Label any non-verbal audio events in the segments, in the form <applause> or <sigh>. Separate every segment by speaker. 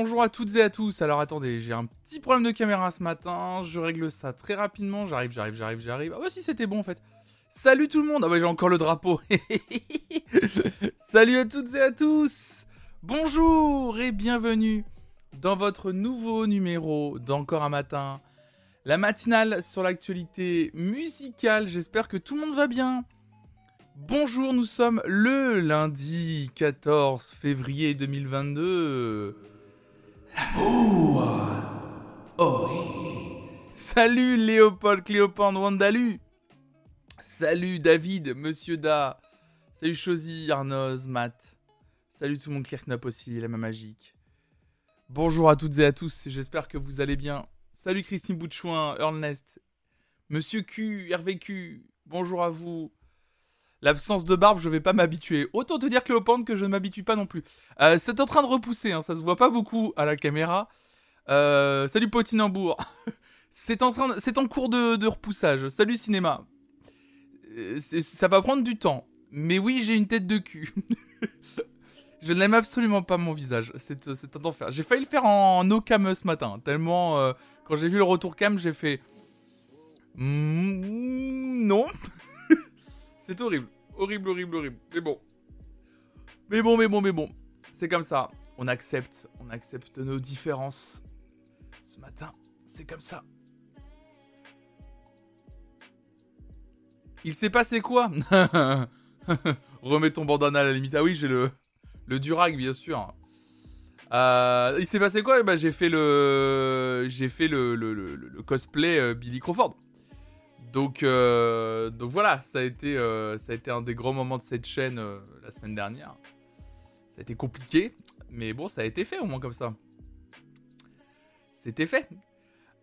Speaker 1: bonjour à toutes et à tous. Alors attendez, j'ai un petit problème de caméra ce matin. Je règle ça très rapidement. J'arrive, j'arrive, j'arrive, j'arrive. Ah bah si c'était bon en fait. Salut tout le monde. Ah bah j'ai encore le drapeau. <laughs> Salut à toutes et à tous. Bonjour et bienvenue dans votre nouveau numéro d'Encore un matin. La matinale sur l'actualité musicale. J'espère que tout le monde va bien. Bonjour, nous sommes le lundi 14 février 2022. Oh Salut Léopold Cléopande Wandalu Salut David, Monsieur Da Salut Chosy, Arnoz, Matt Salut tout le monde, Claire aussi, la main magique. Bonjour à toutes et à tous, j'espère que vous allez bien. Salut Christine Boutchouin, Ernest, Monsieur Q, RVQ, bonjour à vous. L'absence de barbe, je vais pas m'habituer. Autant te dire, Cléopâtre, que je ne m'habitue pas non plus. Euh, c'est en train de repousser, hein, ça se voit pas beaucoup à la caméra. Euh, salut Potinambour. <laughs> c'est en, train c'est en cours de, repoussage. Salut cinéma. Euh, ça va prendre du temps. Mais oui, j'ai une tête de cul. <laughs> je n'aime absolument pas mon visage. C'est un enfer. J'ai failli le faire en no cam ce matin. Tellement, quand j'ai vu le retour cam, j'ai fait... Mm, non. <laughs> C'est horrible. Horrible, horrible, horrible. Mais bon. Mais bon, mais bon, mais bon. C'est comme ça. On accepte. On accepte nos différences. Ce matin, c'est comme ça. Il s'est passé quoi? <laughs> Remets ton bandana à la limite. Ah oui, j'ai le, le Durag, bien sûr. Euh, il s'est passé quoi? Bah, J'ai fait le, j'ai fait le, le, le cosplay euh, Billy Crawford. Donc, euh, donc voilà, ça a, été, euh, ça a été un des grands moments de cette chaîne euh, la semaine dernière. Ça a été compliqué, mais bon, ça a été fait au moins comme ça. C'était fait.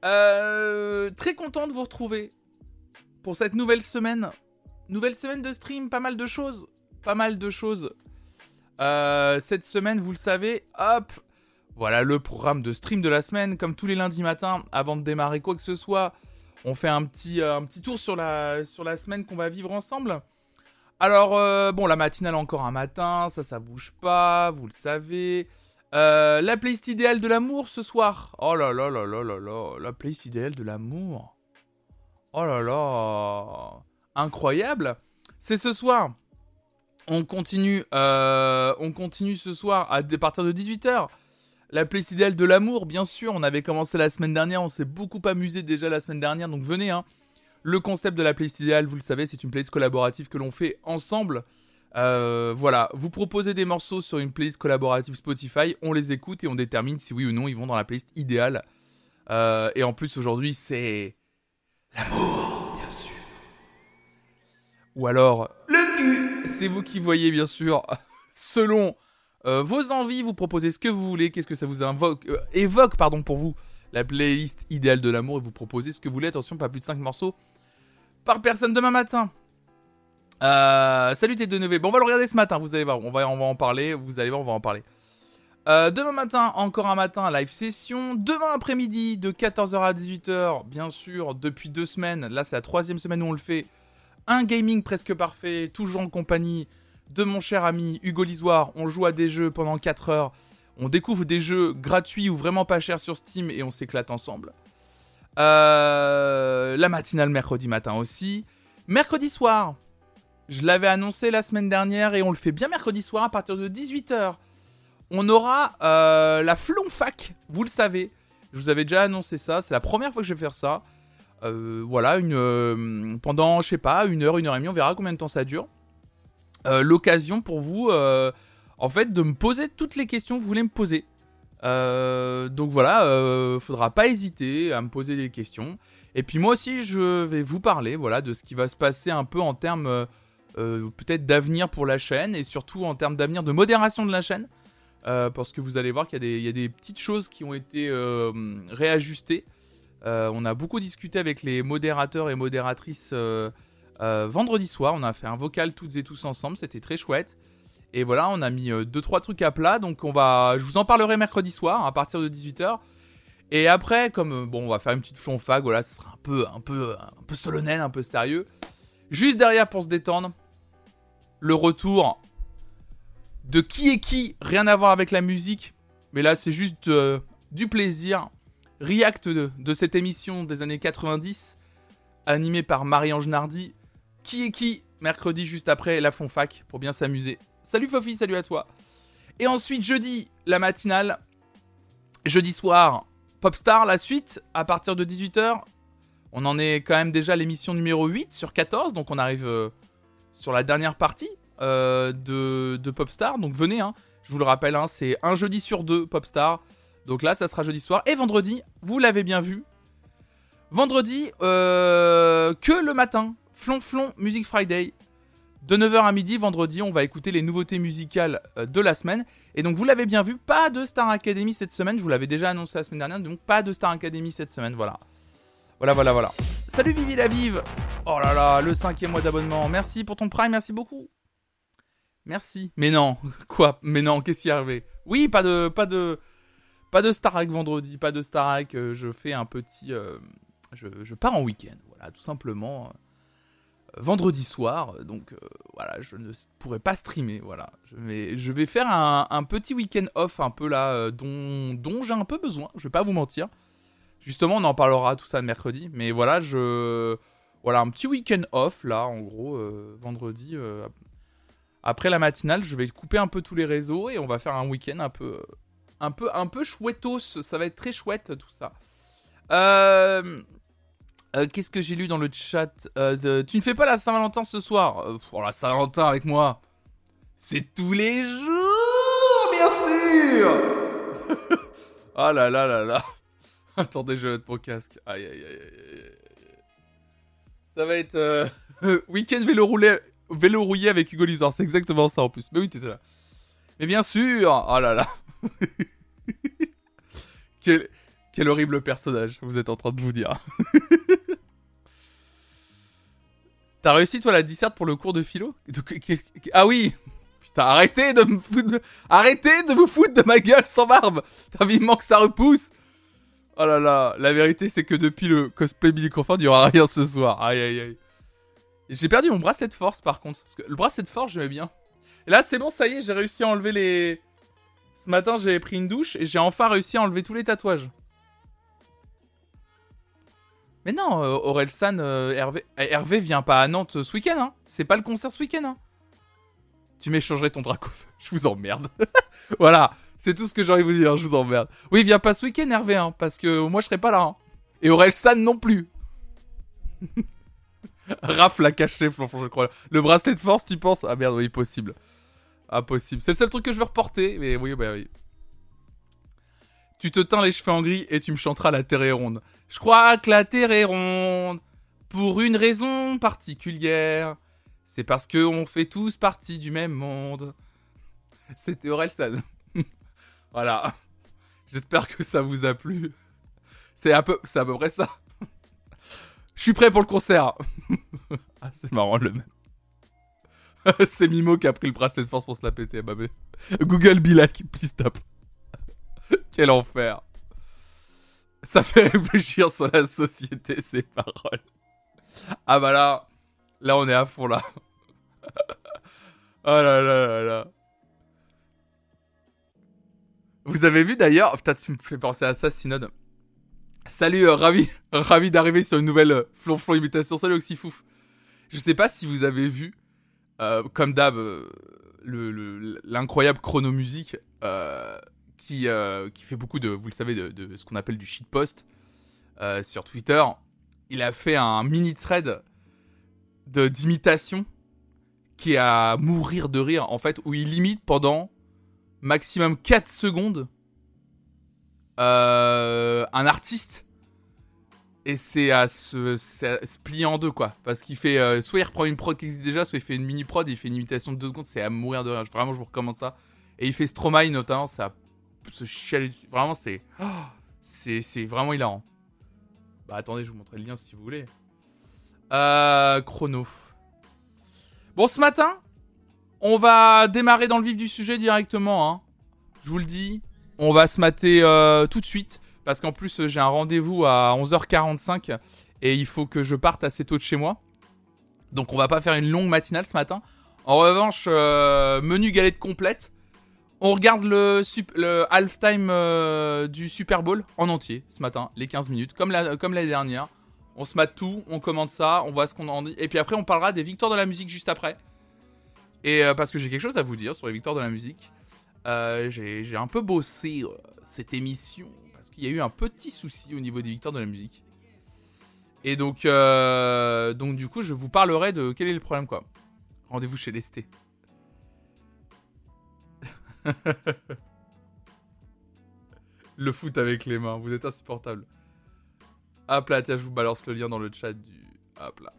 Speaker 1: très content de vous retrouver pour cette nouvelle semaine. Nouvelle semaine de stream, pas mal de choses. Pas mal de choses. cette semaine, vous le savez, hop, voilà le programme de stream de la semaine. Comme tous les lundis matins, avant de démarrer quoi que ce soit, on fait un petit, euh, tour sur la, sur la semaine qu'on va vivre ensemble. Alors, euh, bon, la matinale encore un matin, ça, ça bouge pas, vous le savez. Euh, la playlist idéale de l'amour ce soir. Oh là là là là là là, la playlist idéale de l'amour. Oh là là, incroyable. C'est ce soir. On continue, on continue ce soir à, à partir de 18h. La playlist idéale de l'amour, bien sûr. On avait commencé la semaine dernière. On s'est beaucoup amusé déjà la semaine dernière. Donc venez. Hein. Le concept de la playlist idéale, vous le savez, c'est une playlist collaborative que l'on fait ensemble. Euh, voilà, vous proposez des morceaux sur une playlist collaborative Spotify, on les écoute et on détermine si oui ou non ils vont dans la playlist idéale. Euh, et en plus aujourd'hui c'est l'amour, bien sûr. Ou alors le cul, c'est vous qui voyez bien sûr, <laughs> selon euh, vos envies, vous proposez ce que vous voulez, qu'est-ce que ça vous invoque, euh, évoque pardon, pour vous la playlist idéale de l'amour et vous proposez ce que vous voulez. Attention, pas plus de 5 morceaux par personne demain matin. Euh, salut T2NV. Bon, on va le regarder ce matin, vous allez voir, on va, en parler, vous allez voir, on va en parler. demain matin, encore un matin, live session. Demain après-midi, de 14h à 18h, bien sûr, depuis deux semaines. Là, c'est la troisième semaine où on le fait. Un gaming presque parfait, toujours en compagnie de mon cher ami Hugo Lisoire. On joue à des jeux pendant 4 heures. On découvre des jeux gratuits ou vraiment pas chers sur Steam et on s'éclate ensemble. Euh, la matinale mercredi matin aussi. Mercredi soir, je l'avais annoncé la semaine dernière et on le fait bien mercredi soir à partir de 18h. On aura euh, la Flonfac, vous le savez. Je vous avais déjà annoncé ça, c'est la première fois que je vais faire ça. Euh, voilà, une, pendant, je sais pas, une heure, une heure et demie, on verra combien de temps ça dure. Euh, l'occasion pour vous, euh, en fait, de me poser toutes les questions que vous voulez me poser. Euh, donc voilà, faudra pas hésiter à me poser des questions. Et puis moi aussi, je vais vous parler, voilà, de ce qui va se passer un peu en termes peut-être d'avenir pour la chaîne et surtout en termes d'avenir de modération de la chaîne. parce que vous allez voir qu'il y, y, a des petites choses qui ont été réajustées. on a beaucoup discuté avec les modérateurs et modératrices euh, vendredi soir, on a fait un vocal toutes et tous ensemble, c'était très chouette. Et voilà, on a mis 2-3 euh, trucs à plat, donc on va, je vous en parlerai mercredi soir à partir de 18h. Et après, comme euh, bon, on va faire une petite flonfag, voilà, ce sera un peu, un peu, un peu solennel, un peu sérieux. Juste derrière pour se détendre, le retour de qui est qui, rien à voir avec la musique, Mais là, c'est juste du plaisir. React de, cette émission des années 90, animée par Marie-Ange Nardi. Qui est qui Mercredi, juste après la Fonfac, pour bien s'amuser. Salut Fofi, salut à toi. Et ensuite, jeudi, la matinale. Jeudi soir, Popstar, la suite, à partir de 18h. On en est quand même déjà à l'émission numéro 8 sur 14, donc on arrive euh, sur la dernière partie euh, de, Popstar. Donc venez, hein, je vous le rappelle, hein, c'est un jeudi sur deux Popstar. Donc là, ça sera jeudi soir. Et vendredi, vous l'avez bien vu. Vendredi, euh, que le matin. Flonflon Music Friday. De 9h à midi, vendredi, on va écouter les nouveautés musicales de la semaine. Et donc, vous l'avez bien vu, pas de Star Academy cette semaine. Je vous l'avais déjà annoncé la semaine dernière. Donc, pas de Star Academy cette semaine. Voilà. Voilà, voilà, voilà. Salut Vivi la Vive Oh là là, le cinquième mois d'abonnement. Merci pour ton prime, merci beaucoup. Merci. Mais non, <laughs> quoi? Mais non, qu'est-ce qui est arrivé? Oui, pas de, pas de, pas de Starac vendredi, pas de Starac. Euh, je fais un petit, euh, je, pars en week-end. Voilà, tout simplement. Euh, vendredi soir, donc voilà, je ne pourrai pas streamer. Voilà, je je vais faire un, petit week-end off, un peu là, dont, dont j'ai un peu besoin. Je vais pas vous mentir. Justement, on en parlera tout ça mercredi. Mais voilà, je. Voilà, un petit week-end off, là, en gros, euh, vendredi. Euh, après la matinale, je vais couper un peu tous les réseaux et on va faire un week-end un peu. Un peu, un peu chouettos. Ça va être très chouette, tout ça. Euh. Qu'est-ce que j'ai lu dans le chat Tu ne fais pas la Saint-Valentin ce soir? Pour la Saint-Valentin avec moi. C'est tous les jours, bien sûr Oh <laughs> là là là là <laughs> Attendez, je vais mettre mon casque. Aïe, aïe, aïe, aïe. Ça va être euh, <laughs> week-end vélo roulé, vélo rouillé avec Hugo Lizard. C'est exactement ça en plus. Mais oui, t'étais là. Mais bien sûr. Oh là là. quel horrible personnage. Vous êtes en train de vous dire. T'as réussi toi la disserte pour le cours de philo Ah oui Putain, arrêtez de me foutre... Arrêtez de vous foutre de ma gueule sans barbe T'as vivement que ça repousse Oh là là, la vérité c'est que depuis le cosplay Billy Crawford, il y aura rien ce soir. Aïe aïe aïe. J'ai perdu mon bracelet de force par contre. Parce que le bracelet de force, j'aimais bien. Et là, c'est bon, ça y est, j'ai réussi à enlever les. Ce matin, j'ai pris une douche et j'ai enfin réussi à enlever tous les tatouages. Mais non, euh, Aurel San, euh, Hervé... Eh, Hervé vient pas à Nantes ce week-end, hein. C'est pas le concert ce week-end, hein. Tu m'échangerais ton drac <laughs> Je vous emmerde. <laughs> voilà. C'est tout ce que j'ai envie de vous dire, je vous emmerde. Oui, viens pas ce week-end, Hervé, hein, parce que moi je serai pas là. Hein. Et Aurel San non plus. <laughs> Raph l'a caché, Flonflon, je crois. Le bracelet de force, tu penses? Ah merde, oui, possible. Impossible. C'est le seul truc que je veux reporter, mais oui, bah oui. Tu te teins les cheveux en gris et tu me chanteras la terre est ronde. Je crois que la terre est ronde pour une raison particulière. C'est parce que on fait tous partie du même monde. C'était Orelsan. <laughs> Voilà. J'espère que ça vous a plu. C'est à peu, près ça. Je suis prêt pour le concert. <laughs> ah, c'est marrant le même. <laughs> c'est Mimo qui a pris le bracelet de force pour se la péter. Bah, Google be like, please stop. <laughs> Quel enfer. Ça fait réfléchir sur la société, ces paroles. Ah bah là, là on est à fond là. <laughs> oh là là là là. Vous avez vu d'ailleurs, putain, tu me fais penser à ça. Salut, euh, ravi, <laughs> ravi d'arriver sur une nouvelle euh, flonflon imitation. Salut Oxyfouf. Je sais pas si vous avez vu, euh, comme d'hab, l'incroyable chronomusique qui, qui fait beaucoup de, vous le savez, de, ce qu'on appelle du shitpost sur Twitter. Il a fait un mini thread d'imitation qui est à mourir de rire, en fait, où il imite pendant maximum 4 secondes euh, un artiste. Et c'est à, se, plier en deux quoi. Parce qu'il fait euh, soit il reprend une prod qui existe déjà soit il fait une mini prod et il fait une imitation de 2 secondes c'est à mourir de rire. Vraiment je vous recommande ça. Et il fait Stromae notamment ça se chialer vraiment <gasps> c'est c'est vraiment hilarant bah attendez je vous montrerai le lien si vous voulez euh, chrono bon ce matin on va démarrer dans le vif du sujet directement. Hein. Je vous le dis. On va se mater euh, tout de suite. Parce qu'en plus, j'ai un rendez-vous à 11h45. Et il faut que je parte assez tôt de chez moi. Donc on va pas faire une longue matinale ce matin. En revanche, euh, menu galette complète. On regarde le, le halftime euh, du Super Bowl en entier ce matin, les 15 minutes, comme l'année comme dernière. On se mate tout, on commente ça, on voit ce qu'on en dit. Et puis après, on parlera des victoires de la musique juste après. Et euh, parce que j'ai quelque chose à vous dire sur les victoires de la musique. Euh, j'ai un peu bossé cette émission parce qu'il y a eu un petit souci au niveau des victoires de la musique. Et donc, donc du coup, je vous parlerai de quel est le problème quoi. Rendez-vous chez Lesté. <laughs> le foot avec les mains, vous êtes insupportable. Hop là, tiens, je vous balance le lien dans le chat du. Hop là.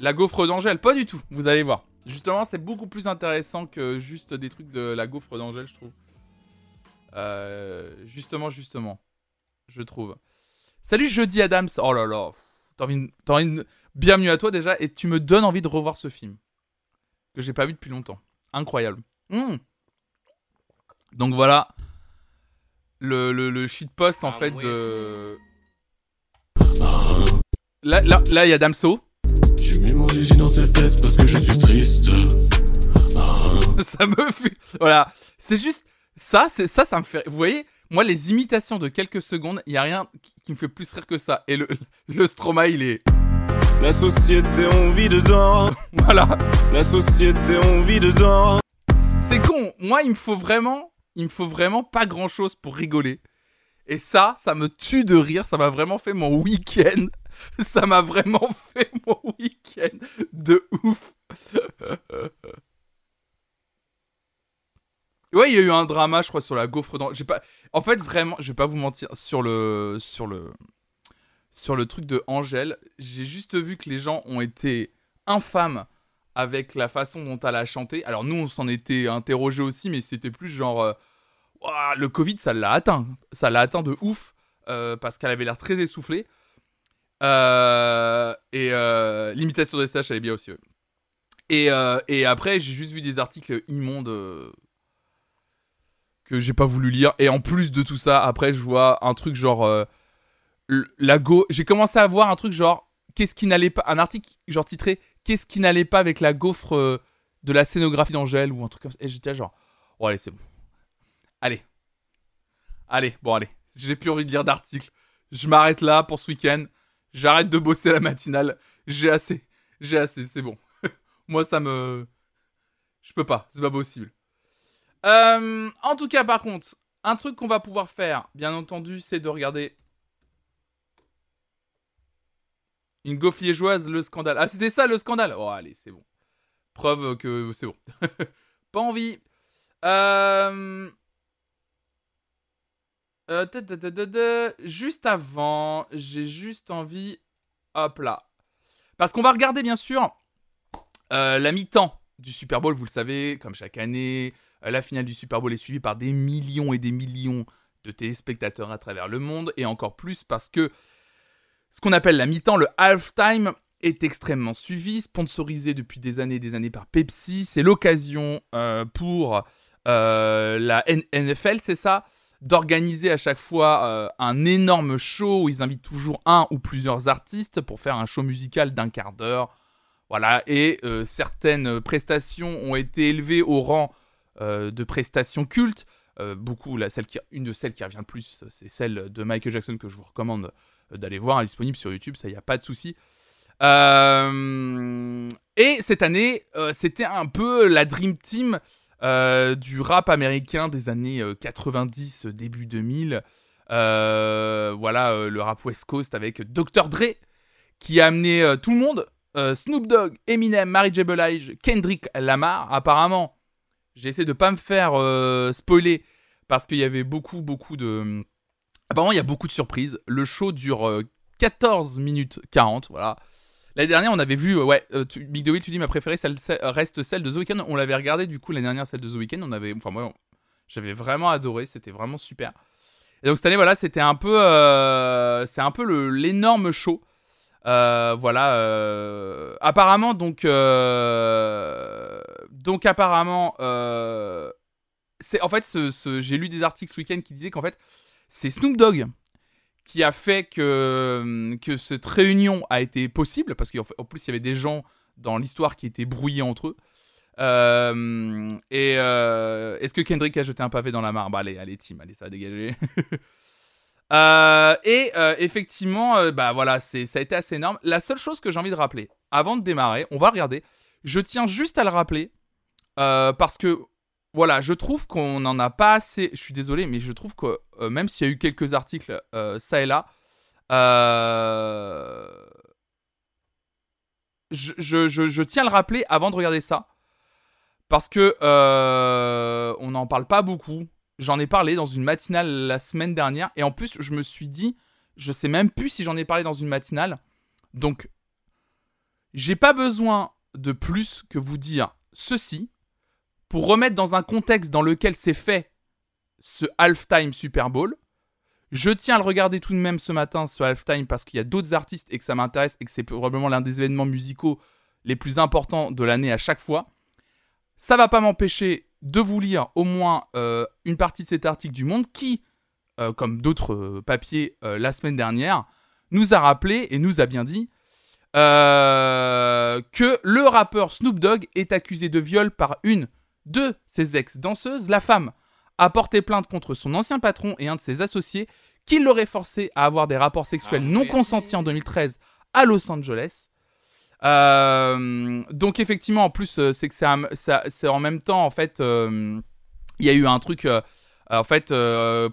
Speaker 1: La gaufre d'Angèle, pas du tout, vous allez voir. Justement, c'est beaucoup plus intéressant que juste des trucs de la gaufre d'Angèle, je trouve. Euh, justement, justement. Je trouve. Salut Jeudi Adams. Oh là là. T'as envie, envie Bienvenue à toi déjà, et tu me donnes envie de revoir ce film. Que j'ai pas vu depuis longtemps. Incroyable. Hmm. Donc voilà. Le, le, le shitpost en ah fait de. Là, là, là, il y a Damso. J'ai mis mon zizi dans ses fesses parce que je suis triste. <laughs> ça me fait. Voilà. C'est juste. Ça, c'est ça, ça me fait. Vous voyez, moi, les imitations de quelques secondes, il y a rien qui me fait plus rire que ça. Et le, le Stroma, il est. La société, on vit dedans. <laughs> voilà. La société, on vit dedans. C'est con. Moi, il me faut vraiment, il me faut vraiment pas grand chose pour rigoler. Et ça, ça me tue de rire. Ça m'a vraiment fait mon week-end. <laughs> Ça m'a vraiment <laughs> fait mon week-end de ouf. ouais, il y a eu un drama, je crois, sur la gaufre dans. J'ai pas. En fait, vraiment, je vais pas vous mentir sur le sur le sur le truc de Angèle. J'ai juste vu que les gens ont été infâmes avec la façon dont elle a chanté. Alors nous, on s'en était interrogé aussi, mais c'était plus genre... Euh, le Covid, ça l'a atteint. Ça l'a atteint de ouf, euh, parce qu'elle avait l'air très essoufflée. Euh, et l'imitation des stages, elle est bien aussi. Et, après, j'ai juste vu des articles immondes que j'ai pas voulu lire. Et en plus de tout ça, après, je vois un truc genre la go. J'ai commencé à voir un truc genre qu'est-ce qui n'allait pas, un article genre titré qu'est-ce qui n'allait pas avec la gaufre euh, de la scénographie d'Angèle ou un truc comme ça. Et j'étais genre oh allez c'est bon, allez, allez bon allez, j'ai plus envie de lire d'articles. Je m'arrête là pour ce week-end. J'arrête de bosser la matinale. J'ai assez, j'ai assez, c'est bon. <laughs> Moi ça me, je peux pas, c'est pas possible. Euh, en tout cas, par contre, un truc qu'on va pouvoir faire, bien entendu, c'est de regarder Une gaufre liégeoise, le scandale. Ah, c'était ça le scandale Oh, allez, c'est bon. Preuve que c'est bon. <laughs> Pas envie. Euh... Euh, juste avant, j'ai juste envie. Hop là. Parce qu'on va regarder, bien sûr, euh, la mi-temps du Super Bowl, vous le savez, comme chaque année. La finale du Super Bowl est suivie par des millions et des millions de téléspectateurs à travers le monde. Et encore plus parce que ce qu'on appelle la mi-temps, le halftime, est extrêmement suivi, sponsorisé depuis des années et des années par Pepsi. C'est l'occasion euh, pour euh, la NFL, c'est ça, d'organiser à chaque fois euh, un énorme show où ils invitent toujours un ou plusieurs artistes pour faire un show musical d'un quart d'heure. Voilà, et certaines prestations ont été élevées au rang de prestations cultes. beaucoup, une de celles qui revient le plus, c'est celle de Michael Jackson que je vous recommande d'aller voir, disponible sur YouTube, ça y a pas de souci. Euh, et cette année, euh, c'était un peu la Dream Team euh, du rap américain des années 90, début 2000. voilà, le rap West Coast avec Dr. Dre, qui a amené tout le monde. Snoop Dogg, Eminem, Mary J. Blige, Kendrick Lamar. Apparemment, j'essaie de pas me faire spoiler parce qu'il y avait beaucoup, beaucoup de Apparemment, il y a beaucoup de surprises. Le show dure 14 euh, minutes 40, voilà. L'année dernière, on avait vu, euh, ouais, euh, Big The tu dis ma préférée celle, reste celle de The Weeknd. On l'avait regardé du coup l'année dernière, celle de The Weeknd. On avait, enfin moi, j'avais vraiment adoré, c'était vraiment super. Et donc cette année, voilà, c'était un peu, c'est un peu l'énorme show. voilà. apparemment, donc, donc apparemment, c'est en fait, ce, j'ai lu des articles ce week-end qui disaient qu'en fait, c'est Snoop Dogg qui a fait que, cette réunion a été possible, parce qu'en plus il y avait des gens dans l'histoire qui étaient brouillés entre eux. Euh, et euh, est-ce que Kendrick a jeté un pavé dans la mare Bah allez, allez, team, allez, ça va dégager. <laughs> et effectivement, bah voilà, c'est, ça a été assez énorme. La seule chose que j'ai envie de rappeler, avant de démarrer, on va regarder. Je tiens juste à le rappeler parce que voilà, je trouve qu'on n'en a pas assez. Je suis désolé, mais je trouve que même s'il y a eu quelques articles ça et là, je, tiens à le rappeler avant de regarder ça. Parce que euh, on n'en parle pas beaucoup. J'en ai parlé dans une matinale la semaine dernière. Et en plus, je me suis dit, je sais même plus si j'en ai parlé dans une matinale. Donc, j'ai pas besoin de plus que vous dire ceci pour remettre dans un contexte dans lequel c'est fait ce halftime Super Bowl. Je tiens à le regarder tout de même ce matin, ce halftime, parce qu'il y a d'autres artistes et que ça m'intéresse et que c'est probablement l'un des événements musicaux les plus importants de l'année à chaque fois. Ça va pas m'empêcher de vous lire au moins euh, une partie de cet article du Monde qui, euh, comme d'autres euh, papiers la semaine dernière, nous a rappelé et nous a bien dit que le rappeur Snoop Dogg est accusé de viol par une de ses ex-danseuses. La femme a porté plainte contre son ancien patron et un de ses associés qui l'aurait forcé à avoir des rapports sexuels non consentis en 2013 à Los Angeles. Euh, donc effectivement, en plus, euh, c'est que c'est en même temps, en fait, euh, il y a eu un truc, en fait,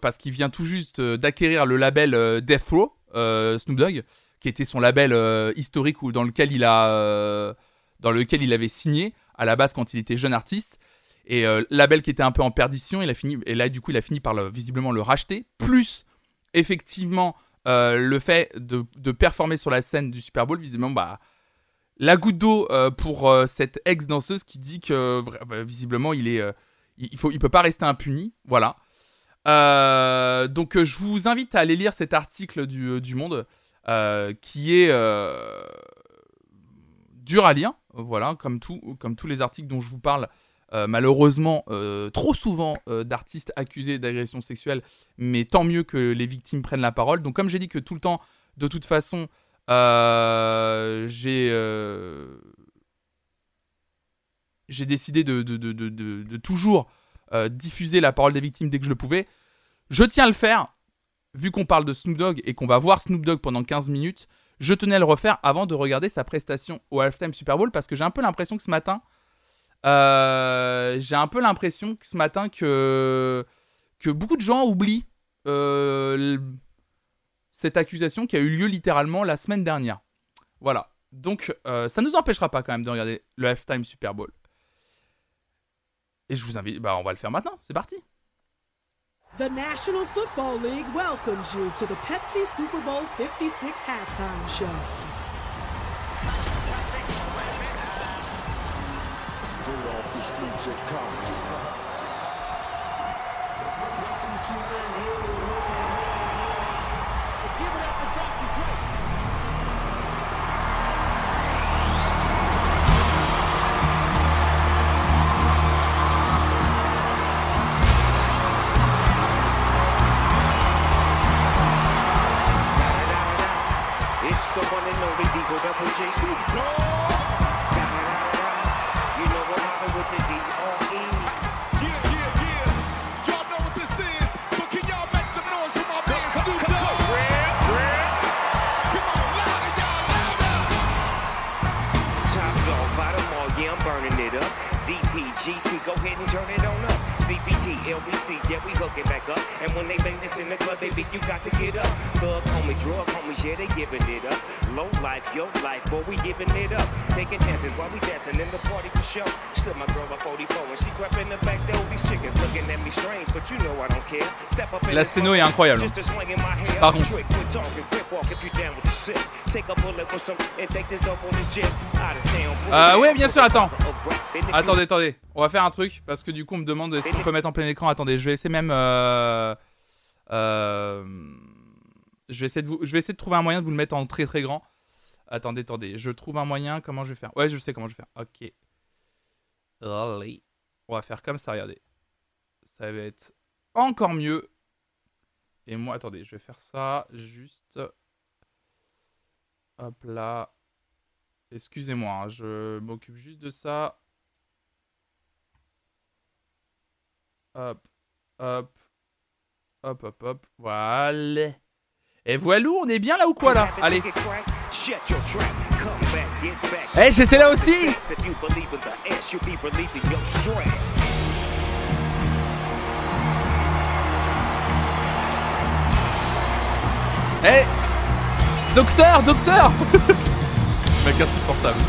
Speaker 1: parce qu'il vient tout juste d'acquérir le label Death Row, Snoop Dogg, qui était son label historique ou dans lequel il a, dans lequel il avait signé à la base quand il était jeune artiste. Et euh, label qui était un peu en perdition, il a fini, et là du coup il a fini par le, visiblement le racheter. Plus effectivement euh, le fait de, performer sur la scène du Super Bowl, visiblement bah la goutte d'eau euh, pour cette ex danseuse qui dit que bah, visiblement il est, il, faut, il peut pas rester impuni, voilà. donc je vous invite à aller lire cet article du, du Monde qui est dur à lire, voilà comme tout, comme tous les articles dont je vous parle. Euh, malheureusement euh, trop souvent euh, d'artistes accusés d'agression sexuelle, mais tant mieux que les victimes prennent la parole. Donc comme j'ai dit que tout le temps, de toute façon, j'ai décidé de, de, toujours diffuser la parole des victimes dès que je le pouvais. Je tiens à le faire, vu qu'on parle de Snoop Dogg et qu'on va voir Snoop Dogg pendant 15 minutes. Je tenais à le refaire avant de regarder sa prestation au halftime Super Bowl parce que j'ai un peu l'impression que ce matin, j'ai un peu l'impression que ce matin que, que beaucoup de gens oublient euh, cette accusation qui a eu lieu littéralement la semaine dernière. Voilà. Donc euh, ça ne nous empêchera pas quand même de regarder le halftime Super Bowl. Et je vous invite, bah on va le faire maintenant, c'est parti. The National Football League welcomes you to the Pepsi Super Bowl 56 halftime show. streets of
Speaker 2: Compton.
Speaker 3: It's the one and only Double G. Snoop
Speaker 2: Dogg.
Speaker 3: GC, go ahead and turn it on up. BBT, LBC, yeah, we hook it back up. And when they bang this in the club, they be, you got to get up. Thug homies, drug homies, yeah, they giving it up. Low life, yo life, boy, we giving it up. Taking chances while we dancing in the party for show.
Speaker 1: La scéno est incroyable. Par contre. Euh, ouais, bien sûr, attends. Attendez, attendez. On va faire un truc parce que du coup, on me demande est-ce qu'on peut mettre en plein écran. Attendez, je vais essayer même. Euh, euh, je, vais essayer de vous... je vais essayer de trouver un moyen de vous le mettre en très très grand. Attendez, attendez. Je trouve un moyen. Comment je vais faire? Ouais, je sais comment je vais faire. Ok. On va faire comme ça, regardez. Ça va être encore mieux. Et moi, attendez, je vais faire ça juste. Hop là. Excusez-moi, hein, je m'occupe juste de ça.
Speaker 2: Hop, hop, hop, hop, hop. Voilà. Et voilà, on est bien là ou quoi là? Allez. Eh, j'étais là aussi. Eh Docteur, docteur. <laughs> Mec insupportable.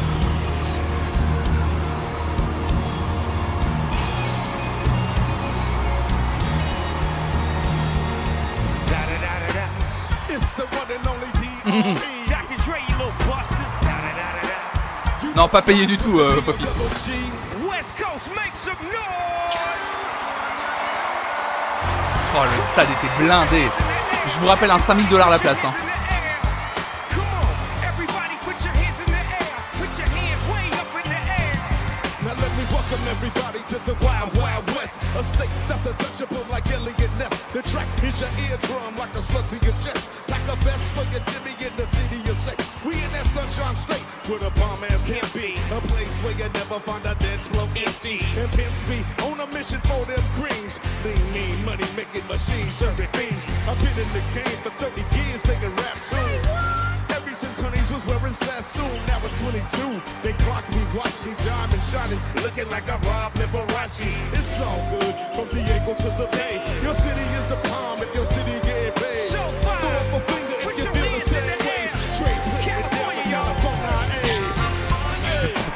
Speaker 2: <laughs> non, pas payé du tout, euh, Poppy. Oh, le stade était blindé. Je vous rappelle un 5000 dollars la place. Hein. That's a state that's untouchable like Elliot Ness. The track is your eardrum like a slug to your chest. Like a vest for your Jimmy in the city you say. We in that sunshine state where the bomb ass can be. A place where you never find a dance floor empty. And pimps be on a mission for them greens. Lean, mean, money making machines, serving fiends. I've been in the game for 30 years making rap songs Ever since Honeys was wearing Sassoon, now it's 22. They clock me, watch me, diamond shining, looking like a Rob Liberace. It's all good from Diego to the Bay. Your city is the palm if your city get paid. So Throw up a finger if you feel the same way. Trade with it down to California, hey.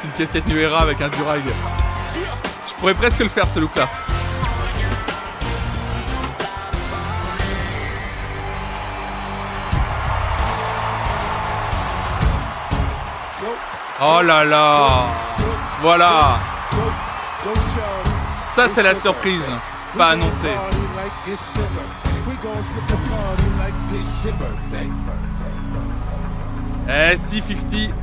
Speaker 2: C'est une casquette Nuera avec un durag. Je pourrais presque le faire ce look là. Oh là là Voilà Ça c'est la surprise Pas annoncée. Eh si 50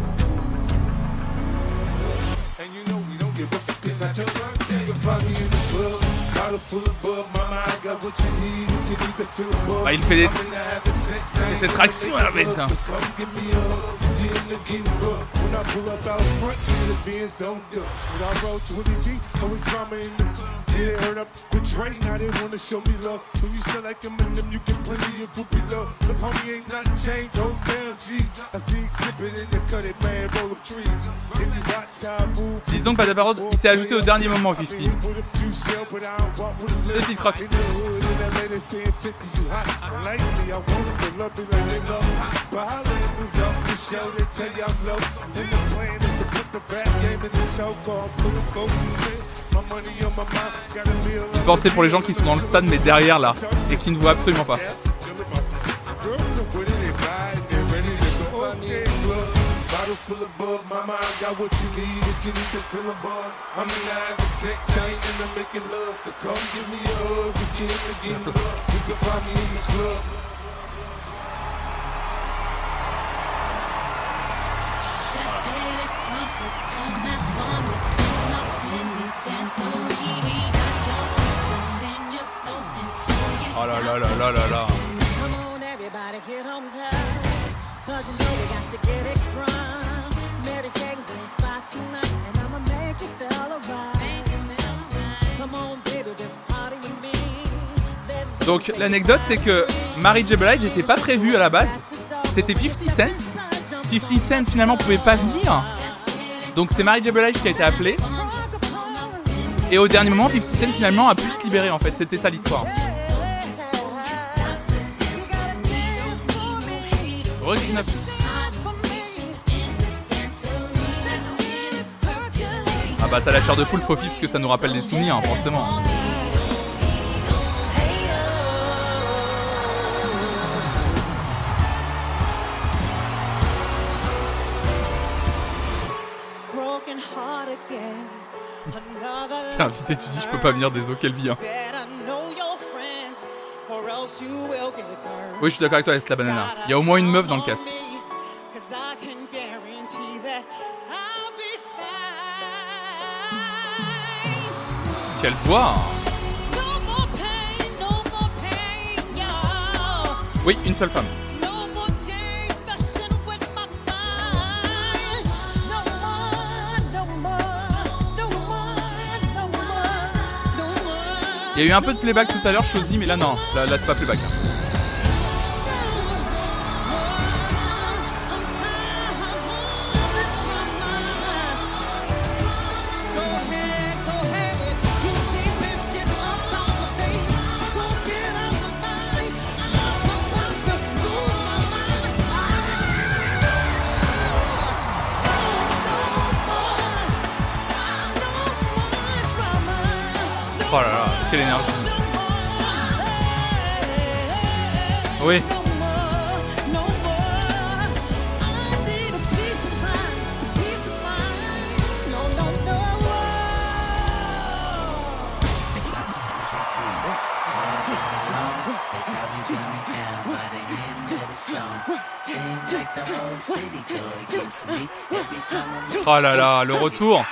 Speaker 2: ah, il fait des... C'est traction avec hein. When I pull up out front, see it being so good. When I roll 20 deep, always drama in the Yeah, heard up with now they wanna show me love. When you sell like Eminem, you get plenty of groupie love. Look, homie, ain't nothing changed, hold down, jeez. I see exhibit in the cut it, man, roll up trees. If you watch how I move. Disons que Padaparod, il s'est ajouté au dernier moment, 50. Le titre croc. But I live in New York, the show, they tell you I'm low. Une pensée pour les gens qui sont dans le stade mais derrière là et qui ne voient absolument pas. full of bug. My mind got what you need if you need to feel a buzz. I'm nine to six, I ain't into making love. So come give me a hug. You can, again, you can find me in the club. Oh là là là là là là. Donc l'anecdote c'est que Mary J. Blige n'était pas prévue à la base. C'était 50 Cent. 50 Cent finalement pouvait pas venir. Donc c'est Mary J. Blige qui a été appelée. Et au dernier moment, 50 Cent finalement a pu se libérer en fait. C'était ça l'histoire. Ah bah t'as la chair de poule Fofi parce que ça nous rappelle des souvenirs hein, forcément. Tiens, si t'étudies, je peux pas venir des eaux qu'elle vit. Hein. Oui, je suis d'accord avec toi, la Banana. Il y a au moins une meuf dans le cast. Quelle voix Oui, une seule femme.
Speaker 4: Il y a eu un peu de playback tout à l'heure, Chosy, mais là non, là, c'est pas playback. Le retour.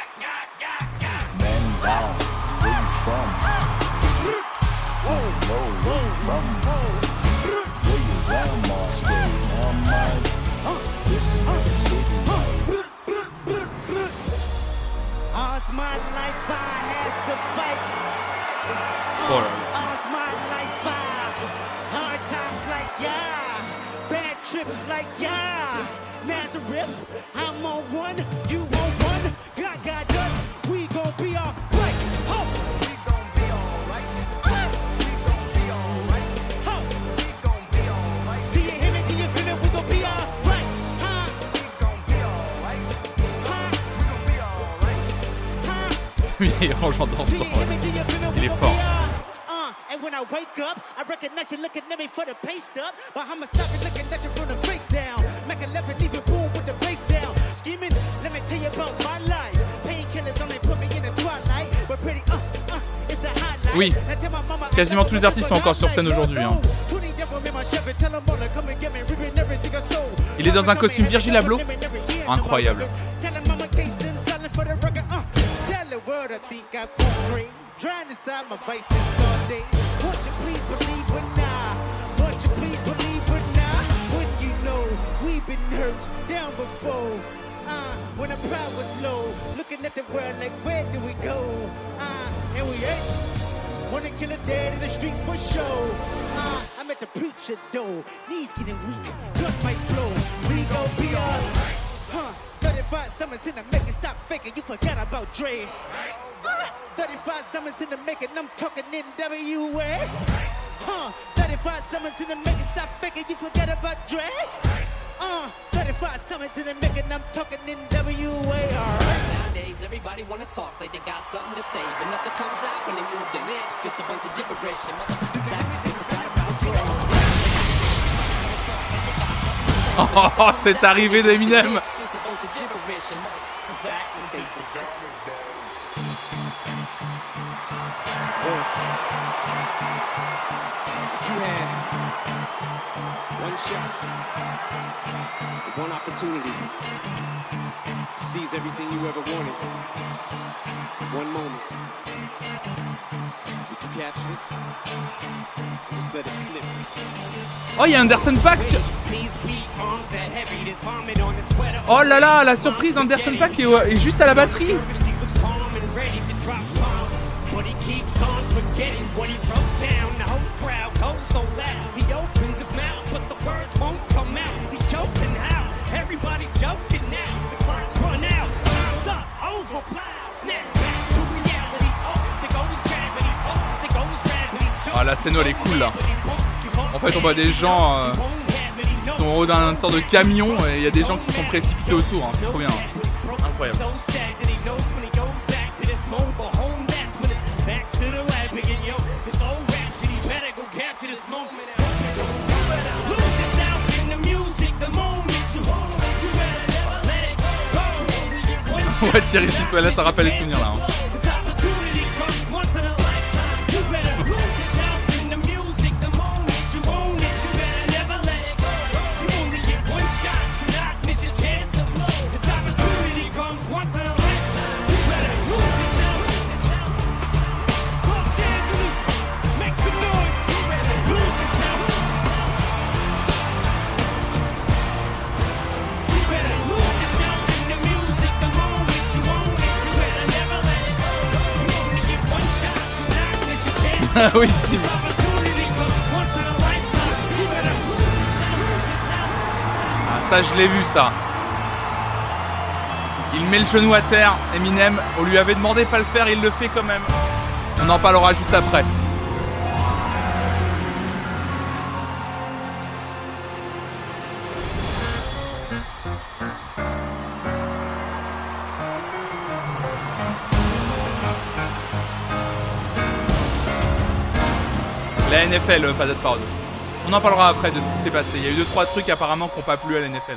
Speaker 4: <laughs>
Speaker 5: it's the highlight.
Speaker 4: Oui. Quasiment tous les artistes sont encore sur scène aujourd'hui, hein.
Speaker 5: 20 years old, me, my Chevy, tell 'em all to come and get me, ripping everything I sold.
Speaker 4: Il est dans un costume Virgil Abloh. Incroyable.
Speaker 5: World I think I'm free. Inside my vice this all day. Won't you please believe it now? Won't you please believe it now? When you know we've been hurt down before. Uh, when the pride was low, looking at the world like where do we go? Uh, and we ain't. Wanna kill a dead in the street for show. Uh, I'm at the preacher door, knees getting weak, blood might flow. We gon' be alright. Huh? 35 summers in the making, stop faking. You forgot about Dre. Uh, 35 summers in the making, I'm talking NWA. Huh? 35 summers in the making, stop faking. You forgot about Dre. Uh, 35 summers in the making, I'm talking NWA. Alright.
Speaker 1: Nowadays, everybody wanna talk like they got something to say, but nothing comes out when they move their lips. Just a bunch of gibberish and motherfuckers acting forgot about you. <laughs>
Speaker 4: Oh, c'est arrivé d'Eminem.
Speaker 3: Shot, one opportunity everything you ever wanted. One moment. Did you capture it? Just let it slip.
Speaker 4: Oh, il y a Anderson sur... Oh là là, la surprise, Anderson Paak est, est juste à la batterie.
Speaker 6: But he keeps on forgetting what he wrote down. The whole crowd goes so loud. He opens words won't come out. He's joking how? Everybody's joking now. The clock's run out. Time's up. Over. Plow. Snap back to reality. Oh, there goes gravity. Oh, there goes gravity.
Speaker 4: Ah, la scène, elle est cool, là. En fait, on voit des gens euh, qui sont en haut d'un sorte de camion et il y a des gens qui sont précipités autour. hein. C'est trop bien. Incroyable.
Speaker 6: Go. One shot
Speaker 4: Ouais, Thierry Fissois, ça rappelle les souvenirs là. hein.
Speaker 6: Better
Speaker 1: Ah, ça, je l'ai vu, ça. Il met le genou à terre. Eminem, on lui avait demandé pas le faire, il le fait quand même. On en parlera juste après. La NFL, euh, pas parole. On en parlera après de ce qui s'est passé. Il y a eu deux trois trucs apparemment qui n'ont pas plu à la NFL.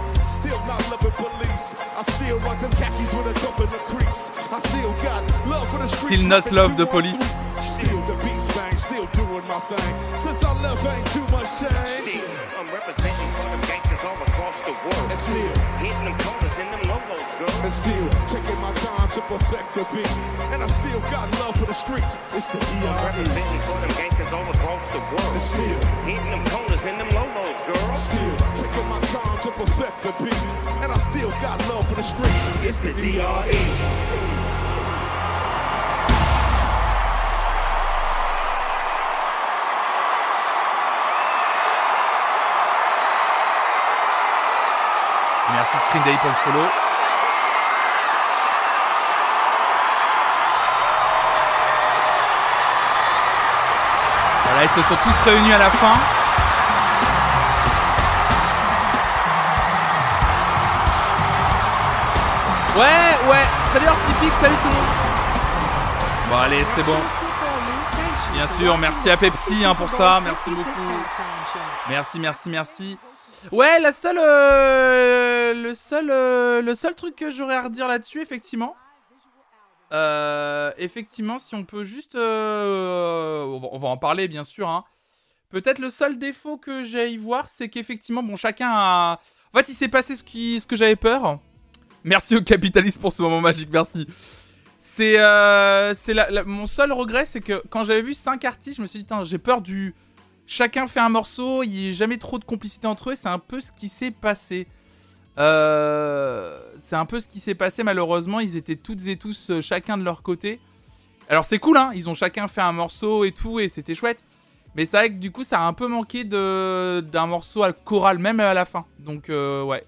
Speaker 3: Still
Speaker 2: not loving police. I still rock them khakis with a dope in the crease. I still got love for the streets.
Speaker 1: Still not love the police.
Speaker 2: Still the beats bang, still doing my thing. Since I left, ain't too much change.
Speaker 3: Still, I'm representing all across the world.
Speaker 2: And still,
Speaker 3: Hitting them corners in them lolos, girl.
Speaker 2: and still taking my time to perfect the beat. And I still got love for the streets. It's the
Speaker 3: I'm representing for them gangsters all across the
Speaker 2: And
Speaker 3: world.
Speaker 2: still,
Speaker 3: Hitting them corners in them lolos, girl.
Speaker 2: still taking my time to perfect the beat. And I still got love for the streets. It's the D.R.E.
Speaker 1: Merci Screen Day pour le follow. Voilà, ils se sont tous réunis à la fin. Ouais, ouais. Salut Artific, salut tout le monde. Bon, allez, c'est bon. Bien sûr, merci à Pepsi hein, pour ça. Merci beaucoup. Merci, merci, merci. Ouais, la seule, euh, le seul, euh, le seul truc que j'aurais à redire là-dessus, effectivement. Euh, effectivement, si on peut juste, euh, on, va, en parler bien sûr. Hein. Peut-être le seul défaut que j'ai à y voir, c'est qu'effectivement, bon, chacun a. En fait, il s'est passé ce, qui, ce que j'avais peur. Merci au capitaliste pour ce moment magique, merci. C'est, c'est la- mon seul regret, c'est que quand j'avais vu 5 artistes, je me suis dit, j'ai peur du. Chacun fait un morceau, il n'y a jamais trop de complicité entre eux, c'est un peu ce qui s'est passé. Euh, c'est un peu ce qui s'est passé malheureusement, ils étaient toutes et tous euh, chacun de leur côté. Alors c'est cool, hein, ils ont chacun fait un morceau et tout, et c'était chouette. Mais c'est vrai que du coup ça a un peu manqué d'un morceau à choral, même à la fin. Donc euh, ouais.